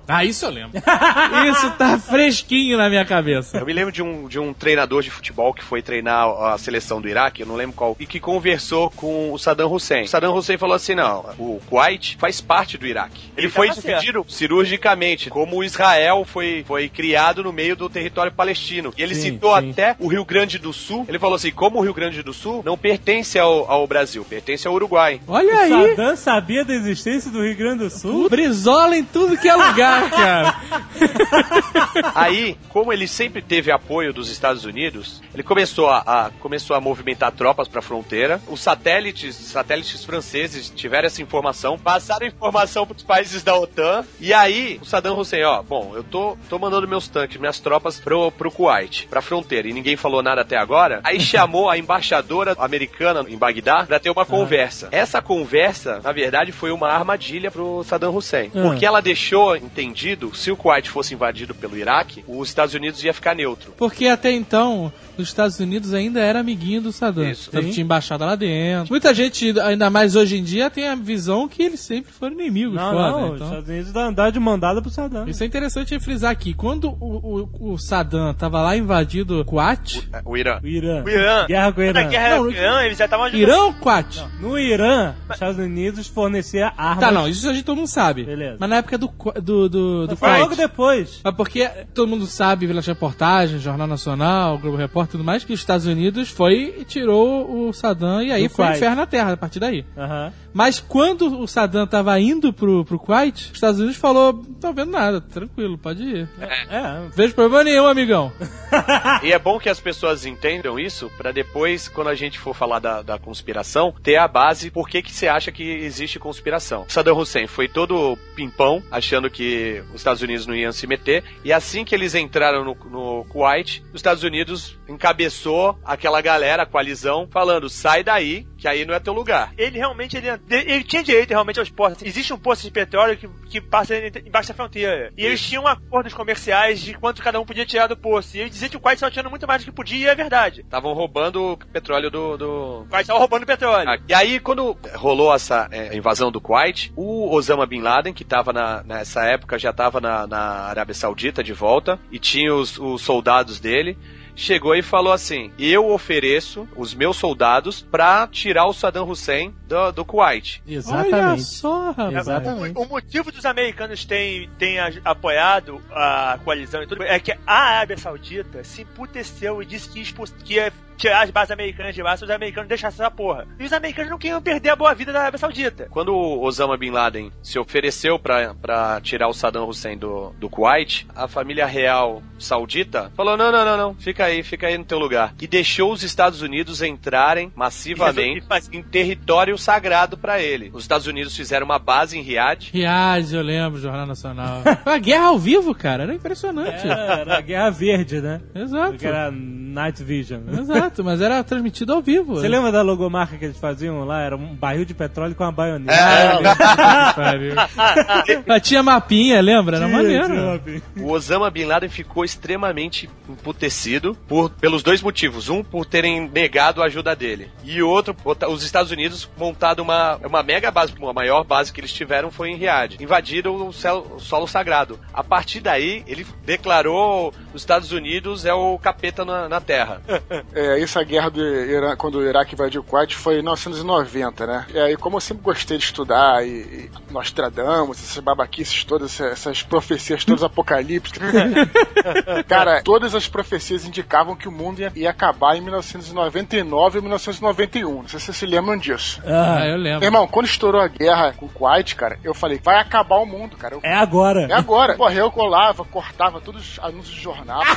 Speaker 4: Ah, isso eu lembro. isso tá fresquinho na minha cabeça.
Speaker 7: Eu me lembro de um, de um treinador de futebol que foi treinar a seleção do Iraque, eu não lembro qual, e que conversou com o Saddam Hussein. O Saddam Hussein falou assim: não, o Kuwait faz parte do Iraque. Ele
Speaker 2: Ele
Speaker 7: foi
Speaker 2: tava
Speaker 7: dividido cirurgicamente, como o Israel foi, foi criado no meio do território palestino. E ele
Speaker 1: Sim,
Speaker 7: citou
Speaker 1: sim.
Speaker 7: até o Rio Grande do Sul. Ele falou assim: como o Rio Grande do Sul não pertence ao, ao Brasil, pertence ao Uruguai.
Speaker 4: Olha
Speaker 1: O
Speaker 4: aí.
Speaker 1: Saddam sabia da existência do Rio Grande do Sul?
Speaker 4: Brizola em tudo que é lugar, cara.
Speaker 7: Aí, como ele sempre teve apoio dos Estados Unidos, ele começou a, a- começou a movimentar tropas para a fronteira. Os satélites, satélites franceses tiveram essa informação, passaram a informação para os países da OTAN. E aí, o Saddam Hussein, ó, bom, eu tô, tô mandando meus tanques, minhas tropas pro, pro Kuwait, pra fronteira, e ninguém falou nada até agora. Aí chamou a embaixadora americana em Bagdá para ter uma conversa. Essa conversa, na verdade, foi uma armadilha pro Saddam Hussein,
Speaker 1: Ah.
Speaker 7: porque ela deixou entendido se o Kuwait fosse invadido pelo Iraque os Estados Unidos ia ficar neutro.
Speaker 4: Porque até então, os Estados Unidos ainda era amiguinho do Saddam.
Speaker 7: Isso.
Speaker 1: Sim.
Speaker 4: tinha embaixada lá dentro. Muita gente, ainda mais hoje em dia, tem a visão que eles sempre foram inimigos.
Speaker 1: Não,
Speaker 4: foda,
Speaker 1: não, os
Speaker 4: então.
Speaker 1: Estados Unidos dá andar de mandada pro Saddam.
Speaker 4: Isso é interessante frisar aqui. Quando o, o, o Saddam tava lá invadido o Kuwait,
Speaker 7: É, O Irã.
Speaker 1: O Irã.
Speaker 2: O Irã.
Speaker 1: Guerra com o
Speaker 2: Na
Speaker 1: Irã.
Speaker 2: guerra
Speaker 4: Não,
Speaker 2: o Irã, eles já estavam ajudando.
Speaker 4: Irã ou Kuwait?
Speaker 1: No Irã, os Estados Unidos fornecia armas.
Speaker 4: Tá, não, isso a gente todo mundo sabe.
Speaker 1: Beleza.
Speaker 4: Mas na época do, do, do, do
Speaker 1: Foi logo depois.
Speaker 4: Mas porque todo mundo sabe, pelas reportagens, Jornal Nacional, Globo Repórter e tudo mais, que os Estados Unidos foi e tirou o Saddam e aí
Speaker 1: Do
Speaker 4: foi o inferno na Terra a partir daí.
Speaker 1: Aham.
Speaker 4: Mas quando o Saddam tava indo pro, pro Kuwait, os Estados Unidos falou, não tô vendo nada, tranquilo, pode ir.
Speaker 1: É.
Speaker 4: Vejo problema nenhum, amigão.
Speaker 7: E é bom que as pessoas entendam isso pra depois, quando a gente for falar da, da conspiração, ter a base por que que você acha que existe conspiração. Saddam Hussein foi todo pimpão, achando que os Estados Unidos não iam se meter, e assim que eles entraram no, no Kuwait, os Estados Unidos encabeçou aquela galera, a coalizão, falando, sai daí, que aí não é teu lugar.
Speaker 2: Ele realmente ele, ele tinha direito realmente aos postos. Existe um posto de petróleo que, que passa embaixo da fronteira. E eles tinham acordos comerciais de quanto cada um podia tirar do poço. E ele dizia que o Kuwait estava tirando muito mais do que podia, e é verdade.
Speaker 7: Estavam roubando o petróleo do, do,
Speaker 2: Kuwait estava roubando petróleo.
Speaker 7: Ah, E aí, quando rolou essa é, invasão do Kuwait, o Osama Bin Laden, que estava nessa época, já estava na, na Arábia Saudita de volta, e tinha os, os soldados dele, chegou e falou assim: Eu ofereço os meus soldados pra tirar o Saddam Hussein do, do Kuwait.
Speaker 4: Olha
Speaker 1: Exatamente.
Speaker 4: só, rapaz.
Speaker 1: Exatamente.
Speaker 2: O motivo dos americanos terem, terem apoiado a coalizão e tudo é que a Arábia Saudita se emputeceu e disse que, expul- que ia tirar as bases americanas de lá se os americanos deixassem essa porra. E os americanos não queriam perder a boa vida da Arábia Saudita.
Speaker 7: Quando o Osama Bin Laden se ofereceu pra pra tirar o Saddam Hussein do, do Kuwait, a família real saudita falou: Não, não, não, não, fica aí, fica aí no teu lugar. E deixou os Estados Unidos entrarem massivamente em território sagrado pra ele. Os Estados Unidos fizeram uma base em Riad.
Speaker 4: Riad, eu lembro, Jornal Nacional. A guerra ao vivo, cara, era impressionante.
Speaker 1: Era, era a Guerra Verde, né?
Speaker 4: Exato.
Speaker 1: Que era Night Vision.
Speaker 4: Exato, mas era transmitido ao vivo.
Speaker 1: Você lembra da logomarca que eles faziam lá? Era um barril de petróleo com uma baioneta.
Speaker 4: Pariu. Mas tinha mapinha, lembra? Era maneiro.
Speaker 7: O Osama Bin Laden ficou extremamente emputecido por, pelos dois motivos. Um, por terem negado a ajuda dele. E outro, os Estados Unidos montado uma, uma mega base, a maior base que eles tiveram foi em Riad. Invadiram o, céu- o solo sagrado. A partir daí, ele declarou os Estados Unidos é o capeta na, na Terra.
Speaker 3: É, essa guerra do Irã, quando o Iraque invadiu o Kuwait foi em 1990, né? E aí, como eu sempre gostei de estudar e, e Nostradamus, essas babaquices todas, essas, profecias todas apocalípticas, cara, todas as profecias indicavam que o mundo ia, ia acabar em 1999 ou 1991. Não sei se vocês se lembram disso.
Speaker 4: Ah, eu
Speaker 3: Meu
Speaker 4: lembro.
Speaker 3: irmão, quando estourou a guerra com o Kuwait, cara, eu falei, vai acabar o mundo, cara. Eu-
Speaker 1: É agora.
Speaker 3: é agora. Porra, eu colava, cortava todos os anúncios de jornal.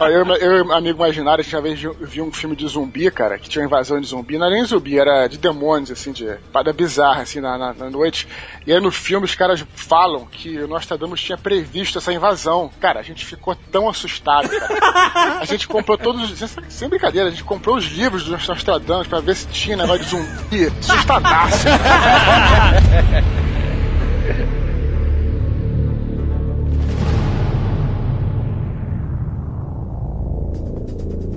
Speaker 3: Aí eu, eu e amigo imaginário, a gente uma vez viu, viu um filme de zumbi, cara, que tinha uma invasão de zumbi. Não era nem zumbi, era de demônios, assim, de parada bizarra, assim, na, na, na noite. E aí no filme os caras falam que o Nostradamus tinha previsto essa invasão. Cara, a gente ficou tão assustado, cara. A gente comprou todos, os- sem brincadeira, a gente comprou os livros do Nostradamus pra ver se tinha negócio de zumbi. Assustadaço.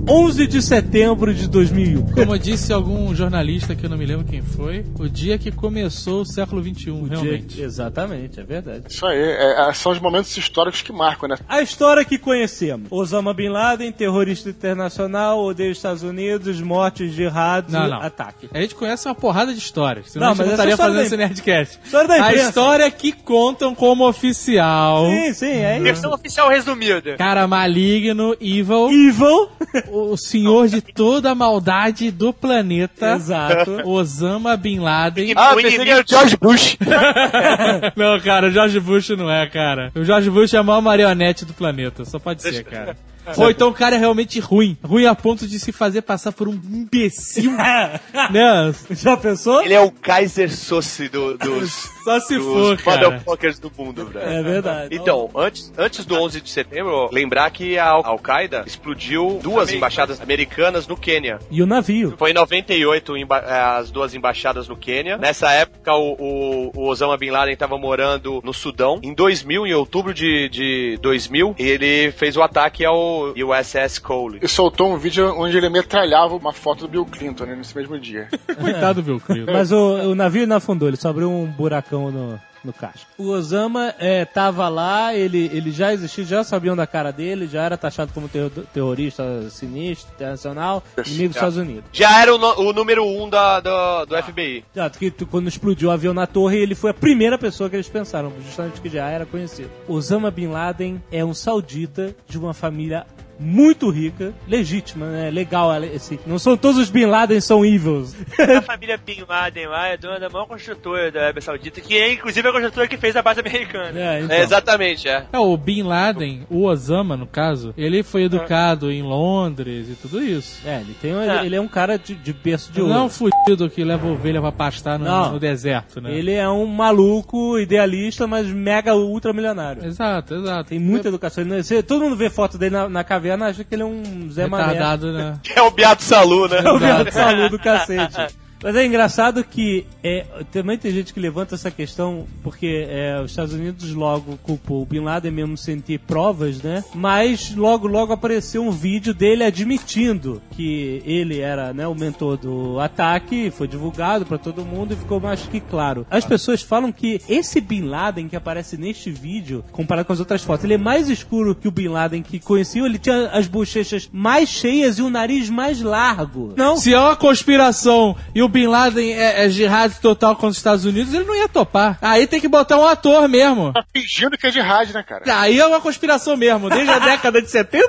Speaker 1: 11 de setembro de 2001.
Speaker 4: Como disse algum jornalista que eu não me lembro quem foi, o dia que começou o século XXI, realmente.
Speaker 1: Exatamente, é verdade.
Speaker 3: Isso aí, é, é, são os momentos históricos que marcam, né?
Speaker 1: A história que conhecemos. Osama Bin Laden, terrorista internacional, odeia os Estados Unidos, mortes, jihad,
Speaker 4: Não, não.
Speaker 1: ataque.
Speaker 4: A gente conhece uma porrada de histórias, senão
Speaker 1: Não,
Speaker 4: a gente
Speaker 1: mas
Speaker 4: não estaria fazendo
Speaker 1: da
Speaker 4: esse Nerdcast.
Speaker 1: História da
Speaker 4: A
Speaker 1: imprensa.
Speaker 4: história que contam como oficial.
Speaker 1: Sim, sim, é isso.
Speaker 2: Versão oficial resumida.
Speaker 4: Cara maligno, evil,
Speaker 1: Evil.
Speaker 4: o senhor de toda a maldade do planeta,
Speaker 1: Exato.
Speaker 4: Osama Bin Laden.
Speaker 2: Ah, pensei que era o
Speaker 3: George Bush.
Speaker 4: Não, cara, o George Bush não é, cara. O George Bush é a maior marionete do planeta, só pode ser, cara. Ou então o cara é realmente ruim. Ruim a ponto de se fazer passar por um imbecil. né?
Speaker 1: Já pensou?
Speaker 7: Ele é o Kaiser Sossi do, dos,
Speaker 4: Só se for, cara.
Speaker 7: motherfuckers do mundo, velho.
Speaker 1: É verdade.
Speaker 7: Então, antes, antes do 11 de setembro, lembrar que a Al- Al-Qaeda explodiu duas embaixadas americanas no Quênia.
Speaker 1: E o navio.
Speaker 7: Foi em 98 emba- eh, as duas embaixadas no Quênia. Nessa época, o, o- o Osama Bin Laden estava morando no Sudão. Em 2000, em outubro de, de 2000, ele fez o ataque ao USS Cole.
Speaker 3: E soltou um vídeo onde ele metralhava uma foto do Bill Clinton, né, nesse mesmo dia.
Speaker 4: Coitado do meu querido.
Speaker 1: Mas o, o navio não afundou, ele só abriu um buracão no, no casco. O Osama é, tava lá, ele, ele já existia, já sabiam da cara dele, já era taxado como terro- terrorista sinistro, internacional, inimigo dos Estados Unidos.
Speaker 7: Já era o, o número um da, do, do FBI.
Speaker 1: Tanto que tu- quando explodiu o avião na torre, ele foi a primeira pessoa que eles pensaram, justamente que já era conhecido. Osama Bin Laden é um saudita de uma família muito rica, legítima, né? Legal, assim. Não são todos os Bin Laden são evils.
Speaker 2: A família Bin Laden lá é dona da maior construtora da Arábia Saudita, que é inclusive a construtora que fez a base americana.
Speaker 1: É, então.
Speaker 7: É, exatamente, é.
Speaker 4: É, o Bin Laden, o Osama, no caso, ele foi educado em Londres e tudo isso.
Speaker 1: É, ele, tem, um- ele, ele é um cara de, de berço de
Speaker 4: Não
Speaker 1: ouro.
Speaker 4: é um fudido que leva ovelha pra pastar no,
Speaker 1: Não.
Speaker 4: no deserto, né?
Speaker 1: Ele é um maluco, idealista, mas mega ultra milionário.
Speaker 4: Exato, exato.
Speaker 1: Tem muita educação. Ele não- você- todo mundo vê foto dele na, na caverna acha que ele é um Zé Mané.
Speaker 4: Retardado, né?
Speaker 7: É o Beato Salu, né?
Speaker 1: É o viado salu do cacete. Mas é engraçado que é, também tem gente que levanta essa questão porque é, os Estados Unidos logo culpou o Bin Laden mesmo sem ter provas, né? Mas logo, logo apareceu um vídeo dele admitindo que ele era né, o mentor do ataque, foi divulgado pra todo mundo e ficou mais que claro. As pessoas falam que esse Bin Laden que aparece neste vídeo, comparado com as outras fotos, ele é mais escuro que o Bin Laden que conheciam, ele tinha as bochechas mais cheias e o nariz mais largo. Não,
Speaker 4: Se é uma conspiração e o Bin Laden é, é jihad total contra os Estados Unidos, ele não ia topar. Aí tem que botar um ator mesmo.
Speaker 3: Tá fingindo que é de rádio, né, cara?
Speaker 4: Aí é uma conspiração mesmo, desde a década de 70.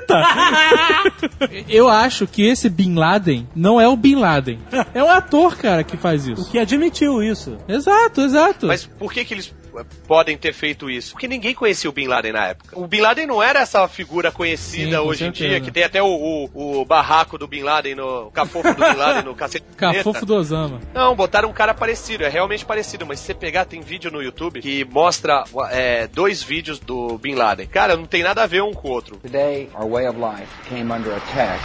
Speaker 4: Eu acho que esse Bin Laden não é o Bin Laden. É um ator, cara, que faz isso.
Speaker 1: que admitiu isso.
Speaker 4: Exato, exato.
Speaker 7: Mas por que que eles podem ter feito isso? Porque ninguém conhecia o Bin Laden na época. O Bin Laden não era essa figura conhecida
Speaker 4: Sim,
Speaker 7: hoje em dia, que tem até o, o, o barraco do Bin Laden, no, o cafofo do Bin Laden no cacete.
Speaker 4: Cafofo do Osama.
Speaker 7: Não, botaram um cara parecido, é realmente parecido, mas se você pegar, tem vídeo no YouTube que mostra é, dois vídeos do Bin Laden. Cara, não tem nada a ver um com o outro.
Speaker 8: Today, our way of life came under attack.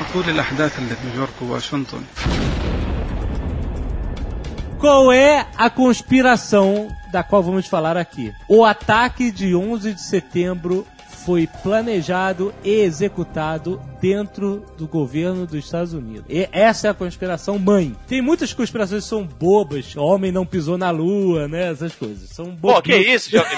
Speaker 1: Qual é a conspiração da qual vamos falar aqui? O ataque de 11 de setembro foi planejado e executado dentro do governo dos Estados Unidos. E essa é a conspiração mãe. Tem muitas conspirações que são bobas. Homem não pisou na lua, né? Essas coisas. São bobas.
Speaker 7: Pô, que isso, Jovem?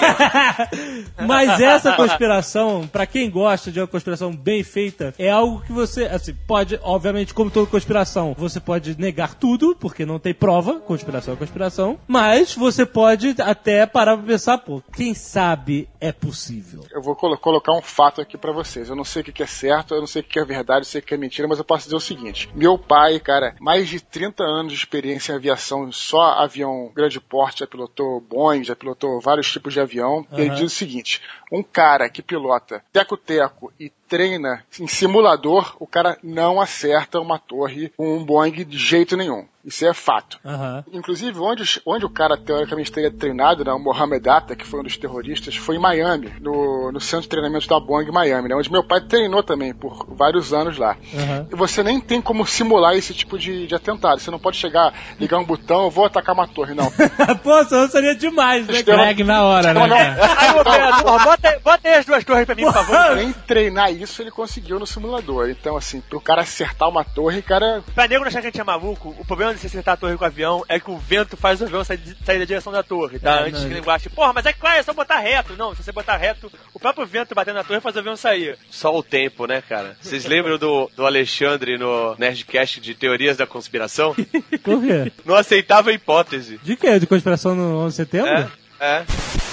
Speaker 1: Mas essa conspiração, pra quem gosta de uma conspiração bem feita, é algo que você, assim, pode, obviamente, como toda conspiração, você pode negar tudo, porque não tem prova, conspiração é conspiração, mas você pode até parar pra pensar, pô, quem sabe é possível.
Speaker 3: Eu vou colo- colocar um fato aqui pra vocês. Eu não sei o que é certo, eu não sei o que é verdade, eu sei o que é mentira, mas eu posso dizer o seguinte: meu pai, cara, mais de 30 anos de experiência em aviação, só avião grande porte, já pilotou Boeing, já pilotou vários tipos de avião. E ele diz o seguinte: um cara que pilota teco-teco e treina em simulador, o cara não acerta uma torre com um Boeing de jeito nenhum. Isso é fato.
Speaker 1: Aham.
Speaker 3: Inclusive, onde, onde o cara teoricamente teria treinado, né, o Mohamed Atta, que foi um dos terroristas, foi em Miami, no, no centro de treinamento da Boeing Miami, né, onde meu pai treinou também por vários anos lá.
Speaker 1: Aham.
Speaker 3: E você nem tem como simular esse tipo de, de atentado. Você não pode chegar, ligar um botão, vou atacar uma torre, não.
Speaker 1: Pô, senão seria demais, né?
Speaker 4: Greg na hora, né? Cara?
Speaker 2: Aí, operador, bota, aí- bota aí as duas torres pra mim, por favor.
Speaker 3: Nem treinar isso ele conseguiu no simulador. Então, assim, pro cara acertar uma torre, cara.
Speaker 2: Pra nego não achar que a gente é maluco, o problema de você acertar a torre com o avião é que o vento faz o avião sair, sair da direção da torre, tá?
Speaker 1: É,
Speaker 2: Antes
Speaker 1: não,
Speaker 2: que ele ache, porra, mas é claro, é só botar reto. Não, se você botar reto, o próprio vento batendo na torre faz o avião sair.
Speaker 7: Só o tempo, né, cara? Vocês lembram do, do Alexandre no Nerdcast de Teorias da Conspiração?
Speaker 1: Por quê?
Speaker 7: Não aceitava a hipótese.
Speaker 1: De quê? De conspiração no 11 de setembro?
Speaker 7: É, é.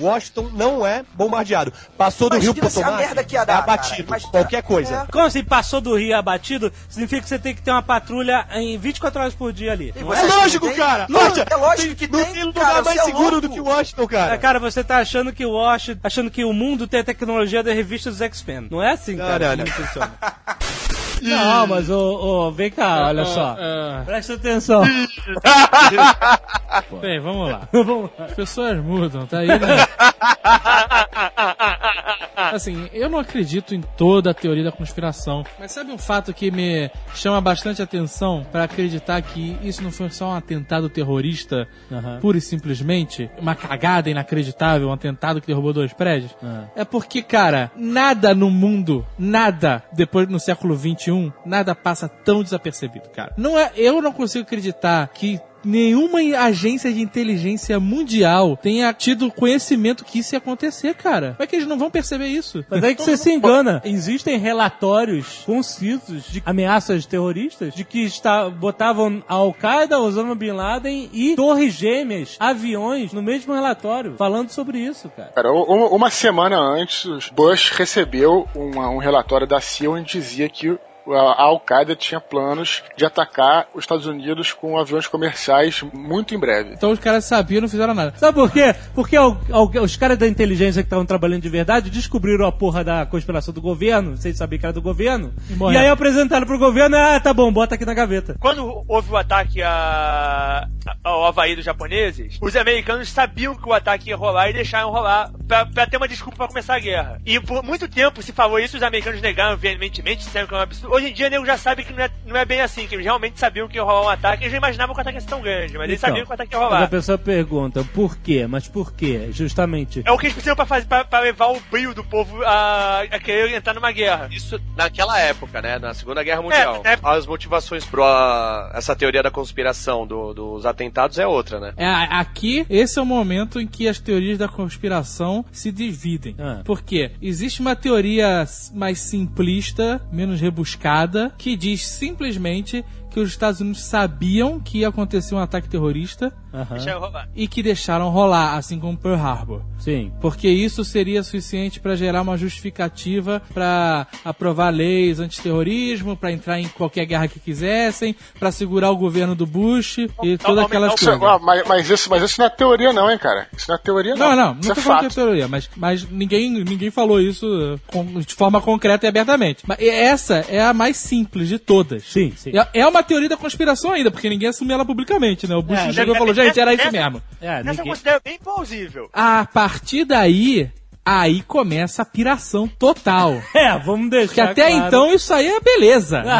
Speaker 9: Washington não é bombardeado. Passou do Rio Potomac,
Speaker 10: merda que ia
Speaker 9: é
Speaker 10: dar,
Speaker 9: abatido.
Speaker 10: cara. Mas-
Speaker 9: Qualquer coisa.
Speaker 1: Como assim, passou do Rio abatido? Significa que você tem que ter uma patrulha em 24 horas por dia ali.
Speaker 9: É lógico,
Speaker 10: não tem?
Speaker 9: cara.
Speaker 10: Não,
Speaker 9: Poxa,
Speaker 10: é lógico que
Speaker 9: não
Speaker 10: tem,
Speaker 9: tem lugar
Speaker 10: cara,
Speaker 9: mais
Speaker 10: você é
Speaker 9: seguro
Speaker 10: louco.
Speaker 9: do que Washington,
Speaker 1: É,
Speaker 9: cara.
Speaker 1: cara, você tá achando que o Washington, achando que o mundo tem a tecnologia da revista dos X-Men. Não é assim,
Speaker 9: Não,
Speaker 1: cara,
Speaker 9: não,
Speaker 1: que
Speaker 9: não.
Speaker 1: Não, mas ô, ô, vem cá, olha só.
Speaker 4: Ah,
Speaker 1: Presta atenção.
Speaker 4: bem, vamos lá.
Speaker 1: Vamos lá.
Speaker 4: As pessoas mudam, tá aí, né? Assim, eu não acredito em toda a teoria da conspiração. Mas sabe um fato que me chama bastante atenção para acreditar que isso não foi só um atentado terrorista,
Speaker 1: Aham.
Speaker 4: pura e simplesmente, uma cagada inacreditável, um atentado que derrubou dois prédios? É porque, cara, nada no mundo, nada, depois no século XXI, nada passa tão desapercebido, cara. Não é, eu não consigo acreditar que nenhuma agência de inteligência mundial tenha tido conhecimento que isso ia acontecer, cara. Como é que eles não vão perceber isso?
Speaker 1: Mas aí que você se engana. Existem relatórios concisos de ameaças terroristas de que está, botavam a Al-Qaeda, Osama Bin Laden e torres gêmeas, aviões, no mesmo relatório, falando sobre isso, cara.
Speaker 3: Cara, uma semana antes, Bush recebeu uma- um relatório da CIA onde dizia que a a Al-Qaeda tinha planos de atacar os Estados Unidos com aviões comerciais muito em breve.
Speaker 4: Então os caras sabiam e não fizeram nada.
Speaker 1: Sabe por quê? Porque os caras da inteligência que estavam trabalhando de verdade descobriram a porra da conspiração do governo, sem saber que era do governo,
Speaker 4: E
Speaker 1: e, aí apresentaram pro governo, ah, tá bom, bota aqui na gaveta.
Speaker 2: Quando houve o ataque a- ao Havaí dos japoneses, os americanos sabiam que o ataque ia rolar e deixaram rolar pra, pra ter uma desculpa pra começar a guerra. E por muito tempo se falou isso, os americanos negaram veementemente, disseram que era um absurdo. Hoje em dia, nego já sabe que não é, não é bem assim, que eles realmente sabiam que ia rolar um ataque, eles já imaginavam que o ataque ia ser tão grande, mas eles
Speaker 1: Então,
Speaker 2: sabiam que o ataque ia
Speaker 1: Mas a
Speaker 2: rolar.
Speaker 1: pessoa pergunta, por quê? Mas por quê? Justamente.
Speaker 2: É o que eles precisam pra, fazer, pra, pra levar o brilho do povo a, a querer entrar numa guerra.
Speaker 7: Isso naquela época, né? Na Segunda Guerra Mundial.
Speaker 2: É, é-
Speaker 7: As motivações para essa teoria da conspiração do- dos atentados é outra, né?
Speaker 4: É, aqui, esse é o momento em que as teorias da conspiração se dividem.
Speaker 1: Ah.
Speaker 4: Porque existe uma teoria mais simplista, menos rebuscada, que diz simplesmente que os Estados Unidos sabiam que ia acontecer um ataque terrorista
Speaker 2: rolar.
Speaker 4: e que deixaram rolar, assim como Pearl Harbor.
Speaker 1: Sim.
Speaker 4: Porque isso seria suficiente para gerar uma justificativa para aprovar leis antiterrorismo, para entrar em qualquer guerra que quisessem, para segurar o governo do Bush e todas aquelas coisas.
Speaker 3: ah, mas, mas isso, mas isso não é teoria não, hein, cara? Isso não é teoria não.
Speaker 4: Não, não, não
Speaker 3: isso
Speaker 4: tô
Speaker 3: é
Speaker 4: falando
Speaker 3: fato.
Speaker 4: que é teoria, mas, mas ninguém, ninguém falou isso com- de forma concreta e abertamente. Mas essa é a mais simples de todas.
Speaker 1: Sim, sim.
Speaker 4: É, é uma teoria da conspiração ainda, porque ninguém assumiu ela publicamente, né? O Bush
Speaker 1: É,
Speaker 4: chegou e falou, gente, era isso mesmo.
Speaker 1: É,
Speaker 2: Essa eu
Speaker 1: ninguém...
Speaker 2: considero bem plausível.
Speaker 4: A partir daí, aí começa a piração total.
Speaker 1: É, vamos deixar
Speaker 4: Porque até
Speaker 1: claro.
Speaker 4: então isso aí é beleza.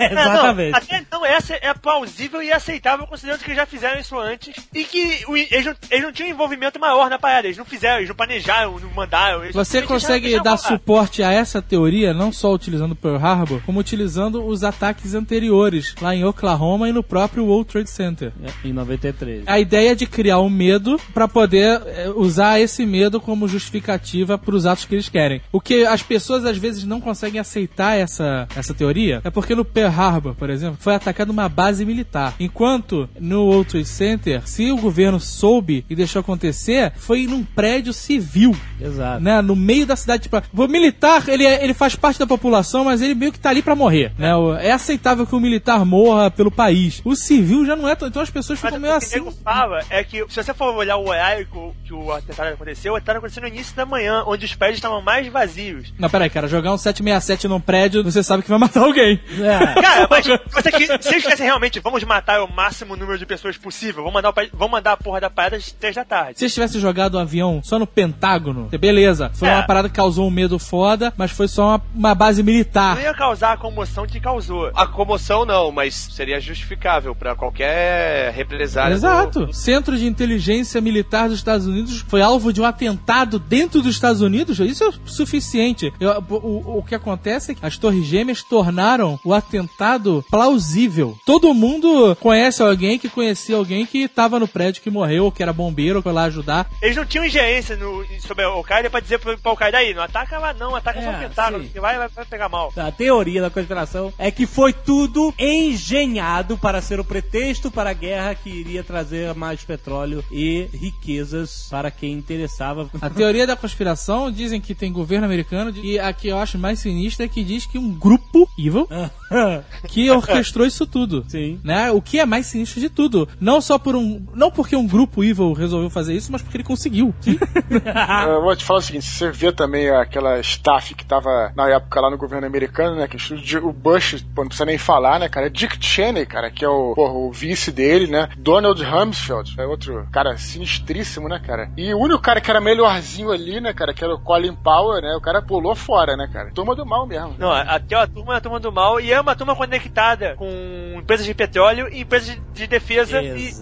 Speaker 1: É, Exatamente.
Speaker 2: Não, até então essa é plausível e aceitável considerando que já fizeram isso antes e que o- eles, não, eles não tinham envolvimento maior na parada, eles não fizeram, eles não planejaram, não mandaram. Eles
Speaker 4: Você
Speaker 2: eles
Speaker 4: consegue
Speaker 2: deixaram-
Speaker 4: dar
Speaker 2: deixaram rolar.
Speaker 4: suporte a essa teoria não só utilizando Pearl Harbor, como utilizando os ataques anteriores lá em Oklahoma e no próprio World Trade Center.
Speaker 1: É, Em 93.
Speaker 4: A ideia é de criar um medo pra poder eh, usar esse medo como justificativa para os atos que eles querem. O que as pessoas às vezes não conseguem aceitar essa, essa teoria é porque no Pearl Harbor, por exemplo, foi atacada uma base militar. Enquanto no World Trade Center, se o governo soube e deixou acontecer, foi num prédio civil
Speaker 1: Exato.
Speaker 4: né, no meio da cidade. Tipo, o militar, ele, é- ele faz parte da população, mas ele meio que tá ali pra morrer, né? O- É aceitável que o militar morra pelo país. O civil já não é, tão- então as pessoas
Speaker 2: Mas
Speaker 4: ficam
Speaker 2: o
Speaker 4: meio
Speaker 2: que
Speaker 4: assim.
Speaker 2: o nego fala é que, se você for olhar o horário que o, que o atentado aconteceu, o atentado aconteceu no início da manhã, onde os prédios estavam mais vazios.
Speaker 4: Não, peraí, cara, jogar um 767 num prédio, você sabe que vai matar alguém.
Speaker 1: É.
Speaker 2: Cara, mas que, se eles tivessem realmente, vamos matar o máximo número de pessoas possível, vamos mandar, vamos mandar a porra da parada às três da tarde.
Speaker 4: Se eles tivessem jogado um avião só no Pentágono, beleza, foi
Speaker 2: É.
Speaker 4: uma parada que causou um medo foda, mas foi só uma, uma base militar.
Speaker 2: Não ia causar a comoção que causou.
Speaker 7: A comoção não, mas seria justificável pra qualquer represália. do-
Speaker 4: Exato. Centro de Inteligência Militar dos Estados Unidos foi alvo de um atentado dentro dos Estados Unidos, isso é o suficiente. Eu- o, o- o que acontece é que as Torres Gêmeas tornaram o atentado plausível. Todo mundo conhece alguém que conhecia alguém que estava no prédio que morreu, ou que era bombeiro, foi lá ajudar.
Speaker 2: Eles não tinham ingerência no, sobre a Al-Qaeda pra dizer pro, pro Al-Qaeda aí, não ataca lá não, ataca só o
Speaker 1: É,
Speaker 2: Pentágono, que vai, vai, vai pegar mal.
Speaker 1: A teoria da conspiração é que foi tudo engenhado para ser o pretexto para a guerra que iria trazer mais petróleo e riquezas para quem interessava.
Speaker 4: A teoria da conspiração dizem que tem governo americano e a que eu acho mais sinistra é que diz que um grupo evil que orquestrou isso tudo.
Speaker 1: Sim.
Speaker 4: Né? O que é mais sinistro de tudo. Não só por um. Não porque um grupo evil resolveu fazer isso, mas porque ele conseguiu.
Speaker 3: Eu vou te falar o seguinte, você vê também aquela staff que tava na época lá no governo americano, né? Que o Bush, pô, não precisa nem falar, né, cara? Dick Cheney, cara, que é o, porra, o vice dele, né? Donald Rumsfeld, é outro cara sinistríssimo, né, cara? E o único cara que era melhorzinho ali, né, cara, que era o Colin Powell, né? O cara pulou fora, né, cara? Turma do mal mesmo.
Speaker 2: Não, até a turma é a turma do mal e é uma turma conectada com empresas de petróleo e empresas de, de defesa e,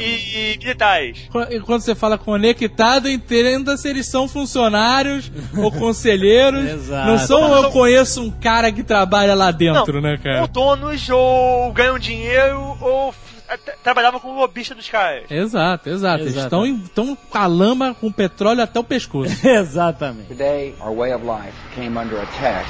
Speaker 2: e, e militares.
Speaker 4: E quando você fala conectado, entenda se eles são funcionários ou conselheiros.
Speaker 1: Exato.
Speaker 4: Não são eu conheço um cara que trabalha lá dentro,
Speaker 2: Não,
Speaker 4: né,
Speaker 2: Ou
Speaker 4: cara?
Speaker 2: donos, ou ganham dinheiro, ou é, trabalhava como lobista dos caras.
Speaker 4: Exato, exato. Eles estão, estão com a lama com petróleo até o pescoço.
Speaker 1: Exatamente.
Speaker 8: Today, our way of life came under attack.